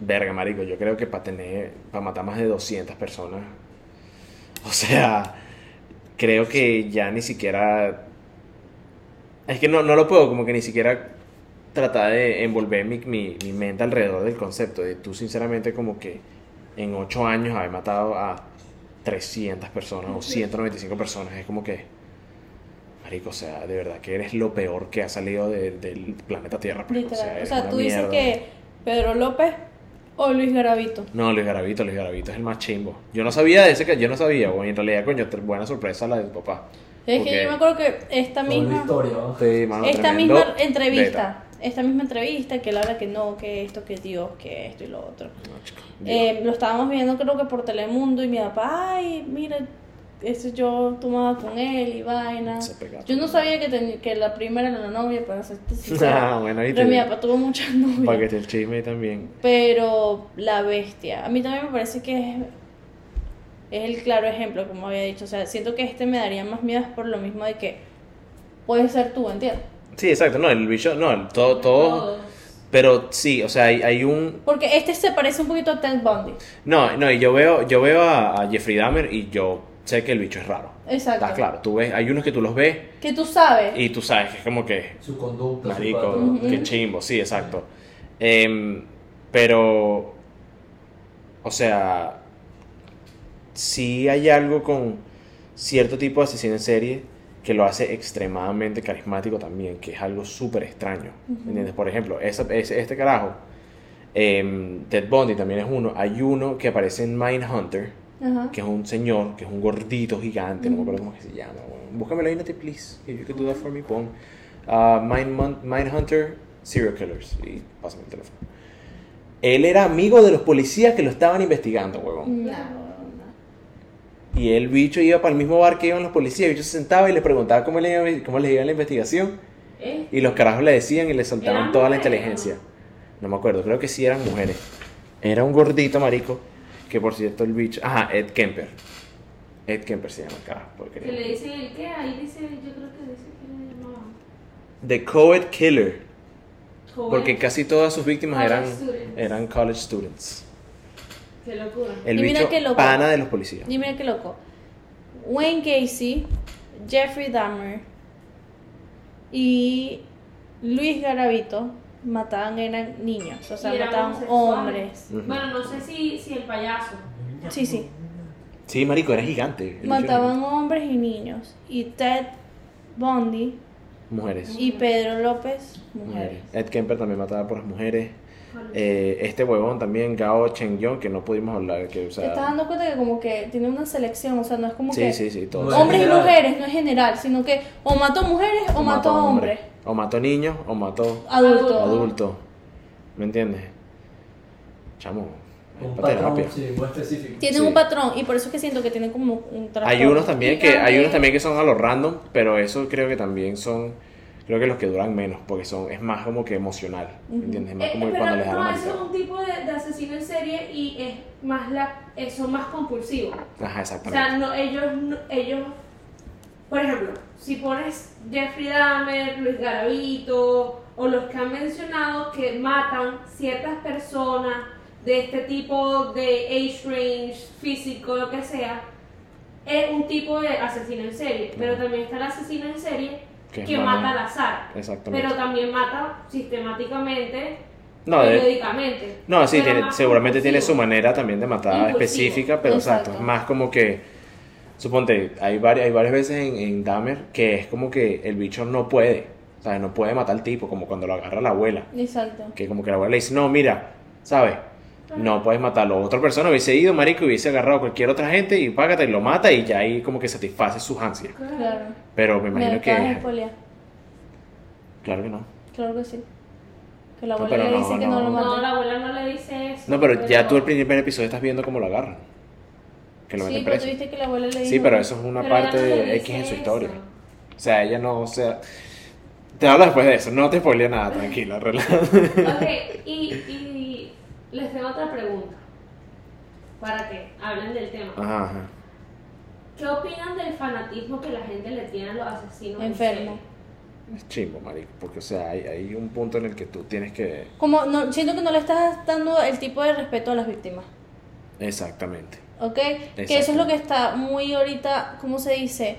Verga, marico, yo creo que para tener, para matar más de 200 personas, o sea, creo que ya ni siquiera, es que no, no lo puedo, como que ni siquiera tratar de envolver mi, mi, mi mente alrededor del concepto, de tú sinceramente como que en 8 años haber matado a 300 personas o 195 personas, es como que, marico, o sea, de verdad que eres lo peor que ha salido de- del planeta Tierra. pues, Literal. O eres sea, una tú dices mierda. que Pedro López o Luis Garavito. No, Luis Garavito, Luis Garavito es el más chimbo. Yo no sabía de ese que yo no sabía, güey. En realidad, coño, buena sorpresa la de tu papá. Es Ok. que yo me acuerdo que esta misma... historia, ¿no? Sí, mano, esta misma entrevista, beta. esta misma entrevista que él habla que no, que esto, que Dios, que esto y lo otro. No, chico, Eh, lo estábamos viendo creo que por Telemundo y mi papá, ay, mira, ese yo tomaba con él y vaina. Yo no sabía que, ten- que la primera era la novia, para serte sincera. Ah, bueno, ahí Pero mi te papá tuvo muchas Para que novias. esté el chisme también. Pero la bestia, a mí también me parece que es, es el claro ejemplo, como había dicho. O sea, siento que este me daría más miedo por lo mismo de que puedes ser tú, ¿entiendes? Sí, exacto. No, el bicho, no, el- todo, todo. Todos. Pero sí, o sea, hay, hay un. Porque este se parece un poquito a Ted Bundy. No, no, y yo veo, yo veo a, a Jeffrey Dahmer y yo sé que el bicho es raro. Exacto. Está claro. Tú ves, hay unos que tú los ves Que tú sabes. y tú sabes que es como que. Su conducta, su Marico. Ujú. qué chimbo, sí, exacto. Em, pero, o sea, sí hay algo con cierto tipo de asesino en serie que lo hace extremadamente carismático también, que es algo súper extraño. ¿me ¿Entiendes? Por ejemplo, esa- ese- este carajo, em, Ted Bundy también es uno. Hay uno que aparece en Mindhunter, Ajá. que es un señor, que es un gordito gigante, no me acuerdo cómo se llama. weón. Búscamelo ahí, Nati, please. If you could do that for me, pon uh, Mind, Mon- Mindhunter Serial Killers. Y pásame el teléfono. Él era amigo de los policías que lo estaban investigando, huevón. No, no. Y el bicho iba para el mismo bar que iban los policías. El bicho se sentaba y le preguntaba cómo le iba, cómo le iba la investigación. ¿Eh? Y los carajos le decían y le soltaban ¿Eran toda la inteligencia. No me acuerdo, creo que sí eran mujeres. Era un gordito marico. Que por cierto el bicho. Ajá, Ed Kemper. Ed Kemper se llama el carajo. Que le dicen el qué, ahí dice, yo creo que dice que le llamaba. The Coed Killer. Porque casi todas sus víctimas College eran, students. eran college students. Qué locura. El Y mira bicho qué loco. pana de los policías. Y mira qué loco. Wayne Casey, Jeffrey Dahmer y Luis Garavito mataban eran niños, o sea, mataban hombres. Ujú. Bueno, no sé si, si el payaso. Sí, sí. Sí, marico, era gigante. Mataban hombres y niños. Y Ted Bundy. Mujeres. y Pedro López, Mujeres. mujeres. Ed Kemper también mataba por las mujeres. Eh, este huevón también, Gao Chen Yong, que no pudimos hablar. Que, o Te sea, estás dando cuenta que como que tiene una selección, o sea, no es como sí, que sí, sí, es hombres y mujeres, no es general, sino que o mató mujeres o, mató a hombres, O mató niños o mató adultos. adultos. ¿Me entiendes? Chamo, es Un patrón, sí, muy específico. Tienen Sí. un patrón y por eso es que siento que tienen como un trastorno. Hay unos también que hay unos también que son a los random, pero eso creo que también son creo que los que duran menos porque son es más como que emocional, ¿me entiendes? Es más Eh, como que pero cuando les da la no, eso es un tipo de, de asesino en serie y es más la, eh, son más compulsivos. Ajá, O exactamente. sea, no, ellos, no- ellos, por ejemplo, si pones Jeffrey Dahmer, Luis Garavito o los que han mencionado que matan ciertas personas de este tipo de age range, físico, lo que sea, es un tipo de asesino en serie. Pero también está el asesino en serie Que mata al azar. Exactamente. Pero también mata sistemáticamente, No, periódicamente. No, sí, tiene, seguramente tiene su manera también de matar Impulsivo. específica, pero exacto. Exacto. es más como que, suponte, hay, vari- hay varias veces en, en Dahmer que es como que el bicho no puede, o sea, no puede matar al tipo, como cuando lo agarra la abuela, Exacto. que como que la abuela le dice, no, mira, ¿sabes? No puedes matarlo. Otra persona hubiese ido, marico, hubiese agarrado a cualquier otra gente y págate y lo mata y ya ahí como que satisface sus ansias. Claro. Pero me Me imagino de que... Claro que no. Claro que sí. Que la No, abuela pero le no, dice que no no. lo mate. No, la abuela no le dice eso. No, pero ya tú el primer episodio estás viendo cómo lo agarran. Que lo sí, meten pero preso. viste que la abuela le dijo. Sí, pero eso es una parte de X en su eso. historia. O sea, ella no, o sea... Te hablo después de eso, no te spoileo nada, tranquila, relaja. Ok, y, y les tengo otra pregunta. Para que hablen del tema. Ajá, ajá. ¿Qué opinan del fanatismo que la gente le tiene a los asesinos? en Enfermo. Es chimbo, marico, porque, o sea, hay, hay un punto en el que tú tienes que... Como no, siento que no le estás dando el tipo de respeto a las víctimas. Exactamente. ¿Ok? Que eso es lo que está muy ahorita, ¿cómo se dice?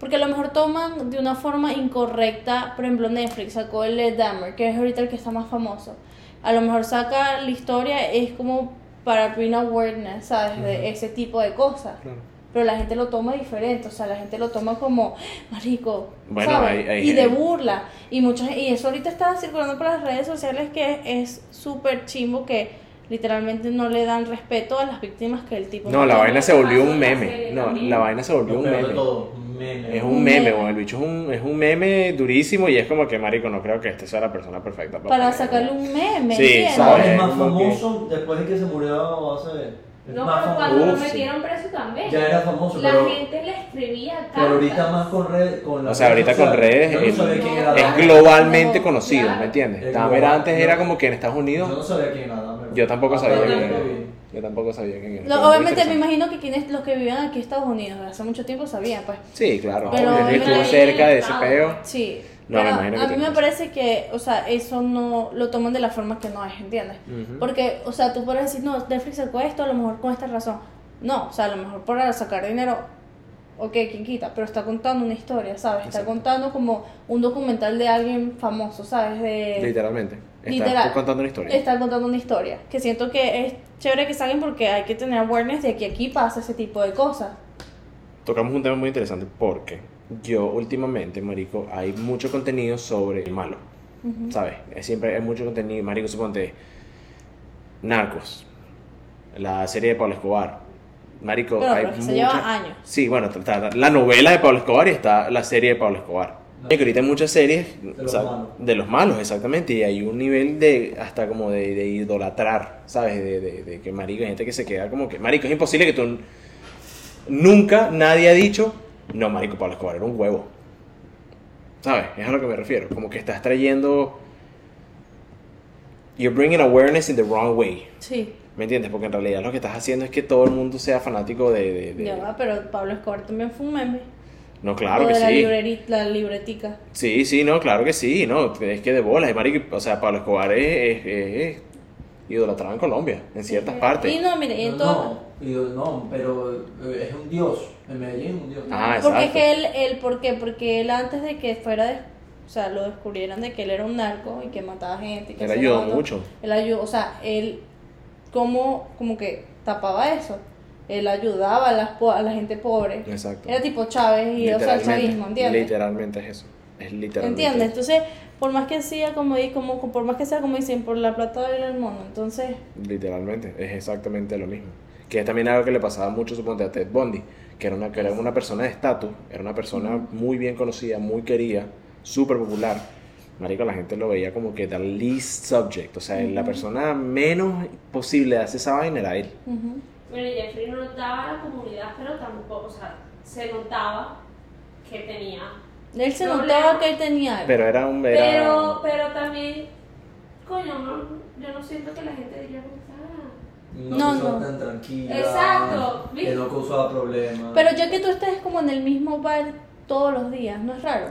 Porque a lo mejor toman de una forma incorrecta, por ejemplo Netflix sacó el de Dahmer, que es ahorita el que está más famoso. A lo mejor saca la historia, es como para bring awareness, ¿sabes? De ese tipo de cosas. Claro. Pero la gente lo toma diferente, o sea, la gente lo toma como, marico, Bueno, ¿sabes? hay- hay- y de burla. Y, mucha, y eso ahorita está circulando por las redes sociales que es súper chimbo que literalmente no le dan respeto a las víctimas que el tipo No, la vaina se volvió un meme. No, también. la vaina se volvió Lo un meme. todo, un meme. Es Un un meme, meme. El bicho es un, es un meme durísimo y es como que, marico, no creo que este sea la persona perfecta para, sacarle ¿no? un meme, Sí, ¿sabes? es más que- famoso después de que se murió hace. Es No, más pero famoso. cuando lo Uf, sí. metieron preso también. Ya era famoso, La pero, gente le escribía cartas. pero ahorita más con redes. Con las O sea, ahorita con redes no quién era es globalmente No, conocido. ¿me entiendes? Es global. antes No. era como que en Estados Unidos. Yo no sabía quién era. Yo tampoco sabía que era. Yo tampoco sabía quién era. Lo- obviamente me imagino que quienes, los que vivían aquí en Estados Unidos hace mucho tiempo sabían, pues. Sí, claro. Pero Obvio, estuvo cerca de ese peo. Sí. No, me pero imagino que a mí me parece que, o sea, eso no lo toman de la forma que no es, ¿entiendes? Porque, o sea, tú puedes decir, no, Netflix sacó esto, a lo mejor con esta razón. No, o sea, a lo mejor para sacar dinero ok, quien quita, pero está contando una historia, ¿sabes? Está Exacto. contando como un documental de alguien famoso, ¿sabes? De... Literalmente. Literal. contando una historia. Está contando una historia. Que siento que es chévere que salgan porque hay que tener awareness de que aquí pasa ese tipo de cosas. Tocamos un tema muy interesante porque yo últimamente, marico, hay mucho contenido sobre el malo. ¿Sabes? Es siempre hay mucho contenido. Marico, suponte. Narcos. La serie de Pablo Escobar. Marico, Pero, hay pero que se mucha- lleva años. Sí, bueno, está la novela de Pablo Escobar y está la serie de Pablo Escobar. Marico, ahorita hay muchas series De o los sea, malos. de los malos, exactamente. Y hay un nivel de hasta como de, de idolatrar, ¿sabes? De, de, de que, marico, hay gente que se queda como que, marico, es imposible que tú... Nunca nadie ha dicho, no, marico, Pablo Escobar era un huevo. ¿Sabes? Es a lo que me refiero. Como que estás trayendo... You're bringing awareness in the wrong way. Sí, ¿Me entiendes? Porque en realidad lo que estás haciendo es que todo el mundo sea fanático de... de- de- ya va, pero Pablo Escobar también fue un meme. No, claro Lo que de la, sí. libreri- la libretica. Sí, sí, no, claro que sí, no, es que de bolas, marico, o sea, Pablo Escobar es, es, es idolatrado en Colombia, en ciertas partes. Y no, mire, en No, todo... no, y- no, pero eh, es un dios. En Medellín es un dios. Ah, Porque es exacto. que él, él, ¿por qué? Porque él antes de que fuera, de, o sea, lo descubrieran de que él era un narco y que mataba gente. y que Él ayudó todo, mucho. Él ayudó, o sea, él como, como que tapaba eso. Él ayudaba a, las, po- a la gente pobre. Exacto. Era tipo Chávez y o sea, el chavismo, ¿entiendes? Literalmente es eso. Es literalmente. ¿Entiendes? Entonces, por más que sea como, como por más que sea como dicen, por la plata del mono, entonces, Literalmente, es exactamente lo mismo. Que es también algo que le pasaba mucho, suponte, a Ted Bundy, que era una, que era una persona de estatus, era una persona muy bien conocida, muy querida, súper popular. Marico, la gente lo veía como que the least subject, o sea, la persona menos posible de hacer esa vaina era él. ujú. Bueno, Jeffrey no notaba a la comunidad, pero tampoco, o sea, se notaba que tenía. él se Problema. notaba que él tenía algo. Pero era un... Era, Pero, pero también, coño, no, yo no siento que la gente diría No, No, no. tan tranquila. Exacto, Que no causaba problemas. Pero ya que tú estés como en el mismo bar todos los días, ¿no es raro?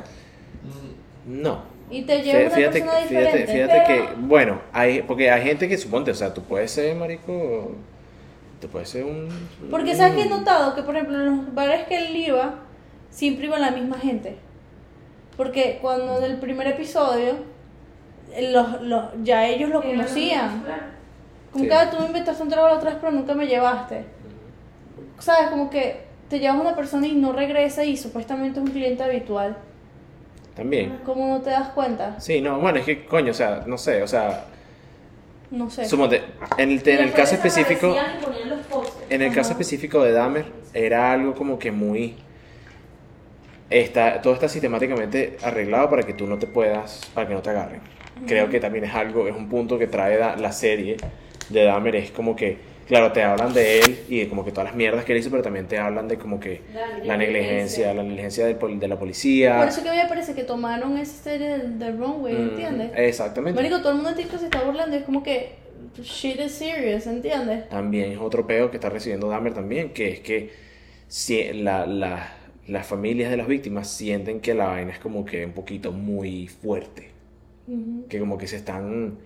Mm, No. Y te lleva una Fíjate, persona fíjate, diferente. fíjate pero- que, bueno, hay, porque hay gente que suponte, o sea, tú puedes ser, marico, tú puedes ser un... Porque sabes que he notado que, por ejemplo, en los bares que él iba, siempre iba la misma gente. Porque cuando en el primer episodio, eh, los, los, ya ellos lo conocían. Como Sí. que "Ah, tú me invitaste a un trago la otra vez, pero nunca me llevaste. ¿Sabes? Como que te llevas a una persona y no regresa y supuestamente es un cliente habitual. También. ¿Cómo no te das cuenta? Sí, no, bueno, es que, coño, o sea, no sé, o sea, No sé. suponte, en el, en el caso específico... En el Ajá. caso específico de Dahmer, era algo como que muy. Está, todo está sistemáticamente arreglado para que tú no te puedas. para que no te agarren. Creo que también es algo, es un punto que trae da- la serie de Dahmer. Es como que, claro, te hablan de él y de como que todas las mierdas que él hizo, pero también te hablan de como que La la negligencia, la negligencia del pol- de la policía. Por eso que a mí me parece que tomaron esa serie del, del Runway, Mm, ¿entiendes? Exactamente. Marico, todo el mundo en TikTok se está burlando, es como que shit is serious, ¿entiendes? También es otro peo que está recibiendo Dahmer también, que es que si la, la- las familias de las víctimas sienten que la vaina es como que un poquito muy fuerte. Que como que se están...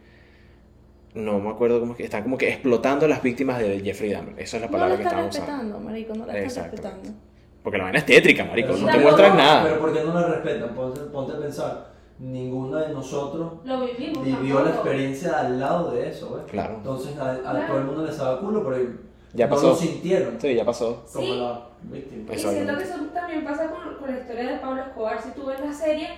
No me acuerdo cómo es que... Están como que explotando a las víctimas de Jeffrey Dahmer. Esa es la No palabra la que están estaban usando. respetando, marico, no la están Exactamente. respetando. Porque la vaina es tétrica, marico. Pero No te pero- muestran Pero nada. ¿por qué no la respetan? Ponte, ponte a pensar. Ninguna de nosotros Lo vivimos. vivió la experiencia al lado de eso, ¿ves? Claro. Entonces a, a Claro. todo el mundo le sabe culo, pero Ya no pasó. lo sintieron. Sí, ya pasó. Como Sí. la víctima. Y siento que eso también pasa con, con la historia de Pablo Escobar. Si tú ves la serie,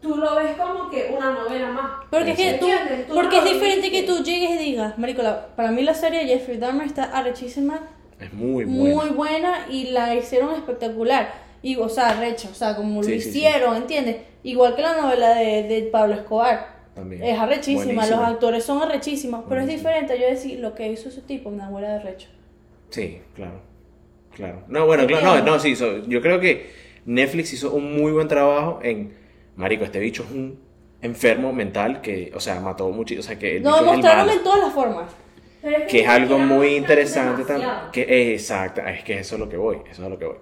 tú lo ves como que una novela más. Porque es que tú, porque no es diferente que tú llegues y digas, marico, la- para mí la serie de Jeffrey Dahmer está arrechísima, Es muy muy bueno. buena y la hicieron espectacular. Y, o sea, recha, o sea, como lo Sí, sí, sí. hicieron, ¿entiendes? Igual que la novela de, de Pablo Escobar. También. Es arrechísima, los actores son arrechísimos, pero es diferente yo decir lo que hizo ese tipo, una abuela de recho. Sí, claro. Claro. No, bueno, claro, no, no, sí, so- yo creo que Netflix hizo un muy buen trabajo en, marico, este bicho es un enfermo mental que, o sea, mató mucho, o sea, que el No, bicho es el mostraron en todas las formas. Pero que es algo muy interesante también, demasiado. que exacto, es que eso es lo que voy, eso es lo que voy.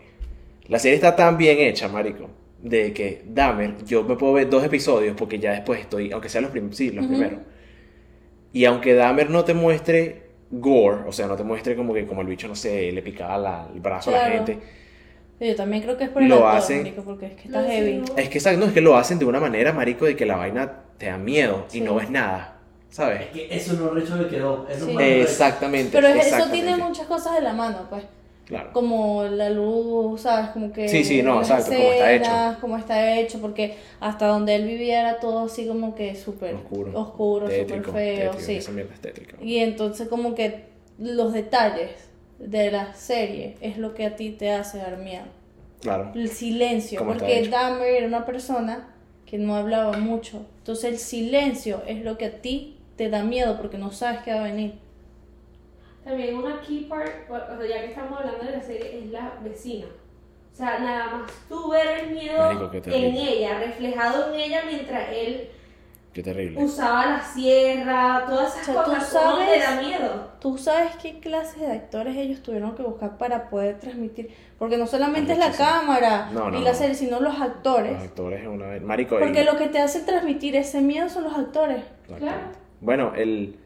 La serie está tan bien hecha, marico, de que Dahmer, yo me puedo ver dos episodios porque ya después estoy, aunque sean los, prim- sí, los primeros, y aunque Dahmer no te muestre gore, o sea, no te muestre como que como el bicho, no sé, le picaba la- el brazo a la gente, Yo también creo que es por el Lo actor, hacen- marico, porque es que está heavy. Es que, ¿sabes? No, es que lo hacen de una manera, marico, de que la vaina te da miedo y Sí. no ves nada, ¿sabes? Es que eso no recho le quedó. Es lo Sí. Exactamente. Pero es- eso exactamente. tiene muchas cosas de la mano, pues. Claro. Como la luz, ¿sabes? Como que. Sí, sí, no, exacto, cómo está hecho. Cómo está hecho, porque hasta donde él vivía era todo así como que súper Oscuro. oscuro, súper feo, tétrico, sí. Y entonces, como que los detalles de la serie es lo que a ti te hace dar miedo. Claro. El silencio, ¿Cómo está porque? Dahmer era una persona que no hablaba mucho. Entonces, el silencio es lo que a ti te da miedo porque no sabes qué va a venir. También una key part, o sea, ya que estamos hablando de la serie, es la vecina. O sea, nada más tú ver el miedo Marico, en ella, reflejado en ella mientras él Qué terrible. usaba la sierra, todas esas O sea, tú cosas, ¿cómo te sabes- da miedo? ¿Tú sabes qué clases de actores ellos tuvieron que buscar para poder transmitir? Porque no solamente es la cámara No, no, y la no. serie, sino los actores. Los actores es una vez. Marico, Porque el- lo que te hace transmitir ese miedo son los actores. Exactamente. Bueno, el,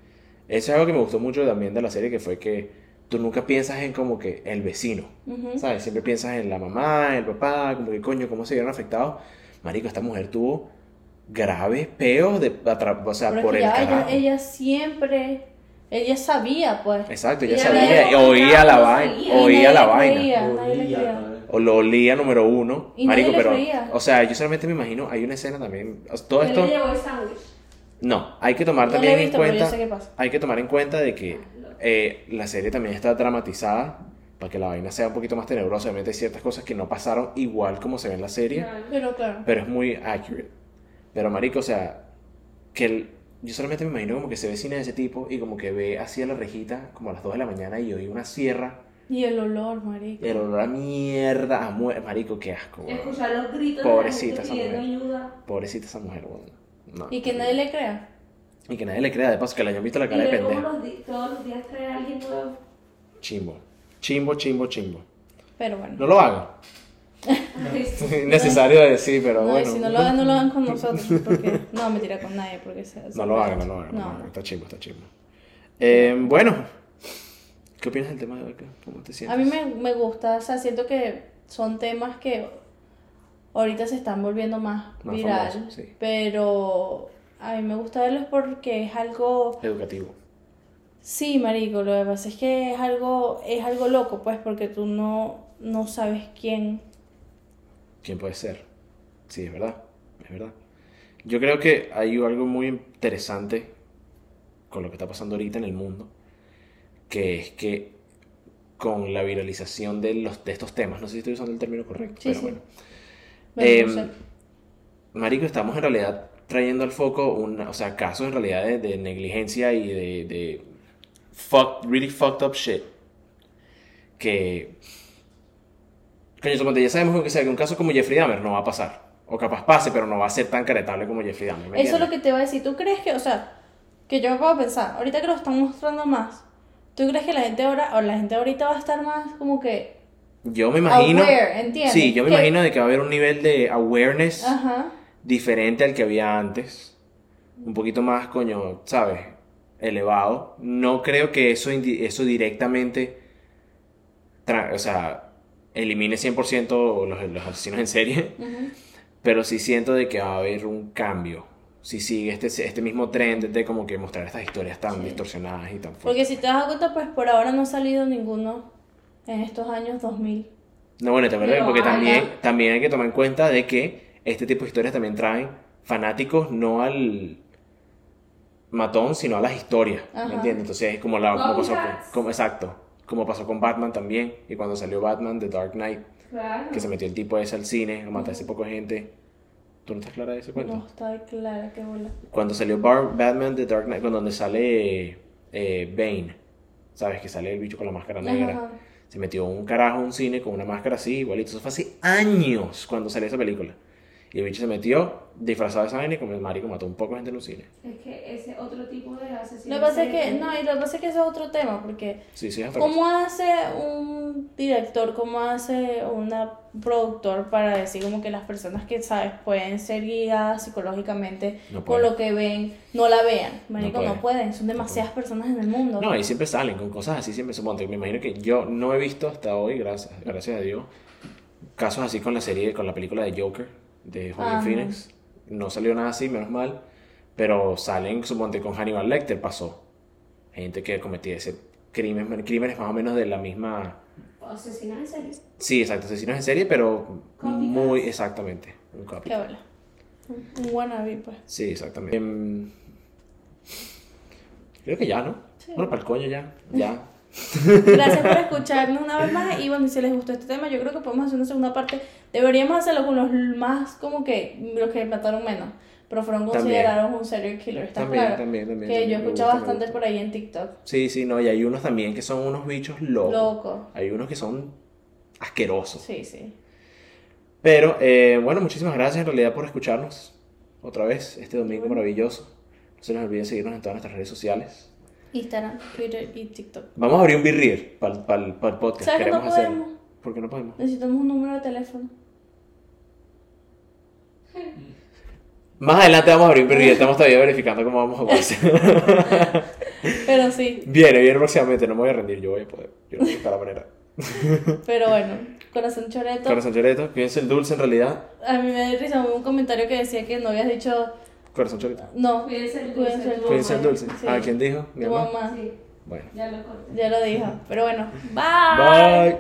eso es algo que me gustó mucho también de la serie, que fue que tú nunca piensas en como que el vecino. ¿sabes? Siempre piensas en la mamá, el papá, como que coño, cómo se vieron afectados. Marico, esta mujer tuvo graves peos de, o sea, Pero por el ya ella, carajo. ella siempre, ella sabía, pues. Exacto, ella Ella sabía, oía la vaina, oía la vaina. O lo olía número uno. Y Marico, pero. creía. O sea, yo solamente me imagino, hay una escena también. o sea, todo esto. le llevó el sándwich. No, hay que tomar No también en visto, cuenta. sé qué pasa. Hay que tomar en cuenta de que eh, la serie también está dramatizada para que la vaina sea un poquito más tenebrosa. Obviamente hay ciertas cosas que no pasaron igual como se ve en la serie, Pero claro. pero es muy accurate. Pero marico, o sea, que el- yo solamente me imagino como que se ve cine de ese tipo y como que ve así a la rejita como a las 2 de la mañana y oí una sierra, Y el olor, marico. el olor a mierda, a muerte, marico, qué asco, weón. Escuchar los gritos Pobrecita de esa la gente pidiendo mujer. ayuda. Pobrecita esa mujer, weón. No, Y que nadie le crea. y que nadie le crea, de paso que le hayan visto la Y cara de pendejo. los todos los días trae a alguien nuevo. Chimbo. Chimbo, chimbo, chimbo. Pero bueno. No lo hagan. Innecesario decir, pero No, bueno. si no lo hagan, no lo hagan con nosotros. Porque no, me tira con nadie. Porque se, se No lo hagan, no lo hagan. no lo No, hagan. Está chimbo, está chimbo. Eh, bueno. ¿Qué opinas del tema de hoy? ¿Cómo te A sientes? mí me, me gusta, o sea, siento que son temas que ahorita se están volviendo más, Más viral. sí. Pero a mí me gusta verlos porque es algo. Educativo. Sí, marico, lo que pasa es que es algo, es algo loco, pues, porque tú no, no sabes quién. ¿Quién puede ser? Sí, es verdad. Es verdad. Yo creo que hay algo muy interesante con lo que está pasando ahorita en el mundo, que es que con la viralización de, los, de estos temas, no sé si estoy usando el término correcto, Sí, pero sí. bueno. Bueno, no sé. Marico, estamos en realidad trayendo al foco una, o sea, casos en realidad de, de negligencia y de, de fuck, really fucked up shit. Que. Ya sabemos que, sea, que un caso como Jeffrey Dahmer no va a pasar. O capaz pase, pero no va a ser tan caretable como Jeffrey Dahmer. ¿me Eso es lo que te iba a decir. ¿Tú crees que, o sea, que yo puedo pensar, ahorita que lo están mostrando más, ¿tú crees que la gente ahora, o la gente ahorita va a estar más como que Yo me imagino. aware, ¿entiendes? Sí, yo me imagino de que va a haber un nivel de awareness Ajá. diferente al que había antes. Un poquito más, coño, ¿sabes? Elevado. No creo que eso, eso directamente, o sea, elimine 100% los, los asesinos en serie, ujú. pero sí siento de que va a haber un cambio. Si sigue este, este mismo trend de como que mostrar estas historias tan Sí. distorsionadas y tan Porque fuertes. si te das cuenta, pues por ahora no ha salido ninguno en estos años 2000. No, bueno, Pero porque también, también hay que tomar en cuenta de que este tipo de historias también traen fanáticos no al matón, sino a las historias, ¿me Ajá. entiendes? Entonces es como la como Copycats. como, exacto, como pasó con Batman también, y cuando salió Batman The Dark Knight, Claro. que se metió el tipo ese al cine, a matar a ese poco gente. ¿Tú no estás clara de ese cuento? No está clara qué bola. Cuando salió Bar- Batman The Dark Knight, cuando donde sale eh, Bane, ¿sabes? Que sale el bicho con la máscara negra. Ajá. Se metió un carajo a un cine con una máscara así, igualito. Eso fue hace años cuando salió esa película. Y el bicho se metió disfrazado de esa vaina y como el marico mató un poco de gente en un cine. Es que ese otro tipo de asesino. Lo que pasa es que, no, y lo que pasa es que ese es otro tema, porque Sí, sí, es otra ¿cómo hace un director, cómo hace un productor para decir como que las personas que, sabes, pueden ser guiadas psicológicamente No con lo que ven, no la vean? Marico, no pueden. pueden, son demasiadas personas en el mundo. No, y siempre salen con cosas así, siempre suponte. Me imagino que yo no he visto hasta hoy, gracias, gracias a Dios, casos así con la serie, con la película de Joker, de Joaquin Ajá. Phoenix. No salió nada así, menos mal. Pero salen, suponte, con Hannibal Lecter pasó. Gente que cometía ese crimen, crímenes más o menos de la misma... Asesinas en serie. Sí, exacto, asesinos en serie, pero Copycats. muy exactamente. Un bola. Un wannabe, pues. Sí, exactamente. Em, creo que ya, ¿no? Sí. Bueno, para el coño ya. Ya. Gracias por escucharnos una vez más. Y bueno, y si les gustó este tema, yo creo que podemos hacer una segunda parte. Deberíamos hacerlo con los más, como que, los que mataron menos. Pero fueron También. considerados un serial killer. ¿Estás También, claro? también, también, Que yo he escuchado bastante por ahí en TikTok. Sí, sí, no. Y hay unos también que son unos bichos locos. Loco. Hay unos que son asquerosos. Sí, sí. Pero, eh, bueno, muchísimas gracias en realidad por escucharnos otra vez este domingo maravilloso. No se les olviden seguirnos en todas nuestras redes sociales. Instagram, Twitter y TikTok. Vamos a abrir un birrier para el podcast. ¿Sabes que no Queremos hacerlo. podemos? ¿Por qué no podemos? Necesitamos un número de teléfono. Más adelante vamos a abrir un birrier. Estamos todavía verificando cómo vamos a hacer. Pero sí. viene, viene próximamente. No me voy a rendir. Yo voy a poder. Yo voy a buscar la manera. Pero bueno, corazón choreto. Corazón Choreto. Cuídense el dulce en realidad. A mí me dio risa hubo un comentario que decía que no habías dicho. Corazón. No, Cuídense el Cuídense dulce. el Cuídense el dulce. Sí. Ah, ¿quién dijo? Mi tu mamá. mamá. Sí, Bueno. ya lo corté. Ya lo dijo. Pero bueno, bye. Bye.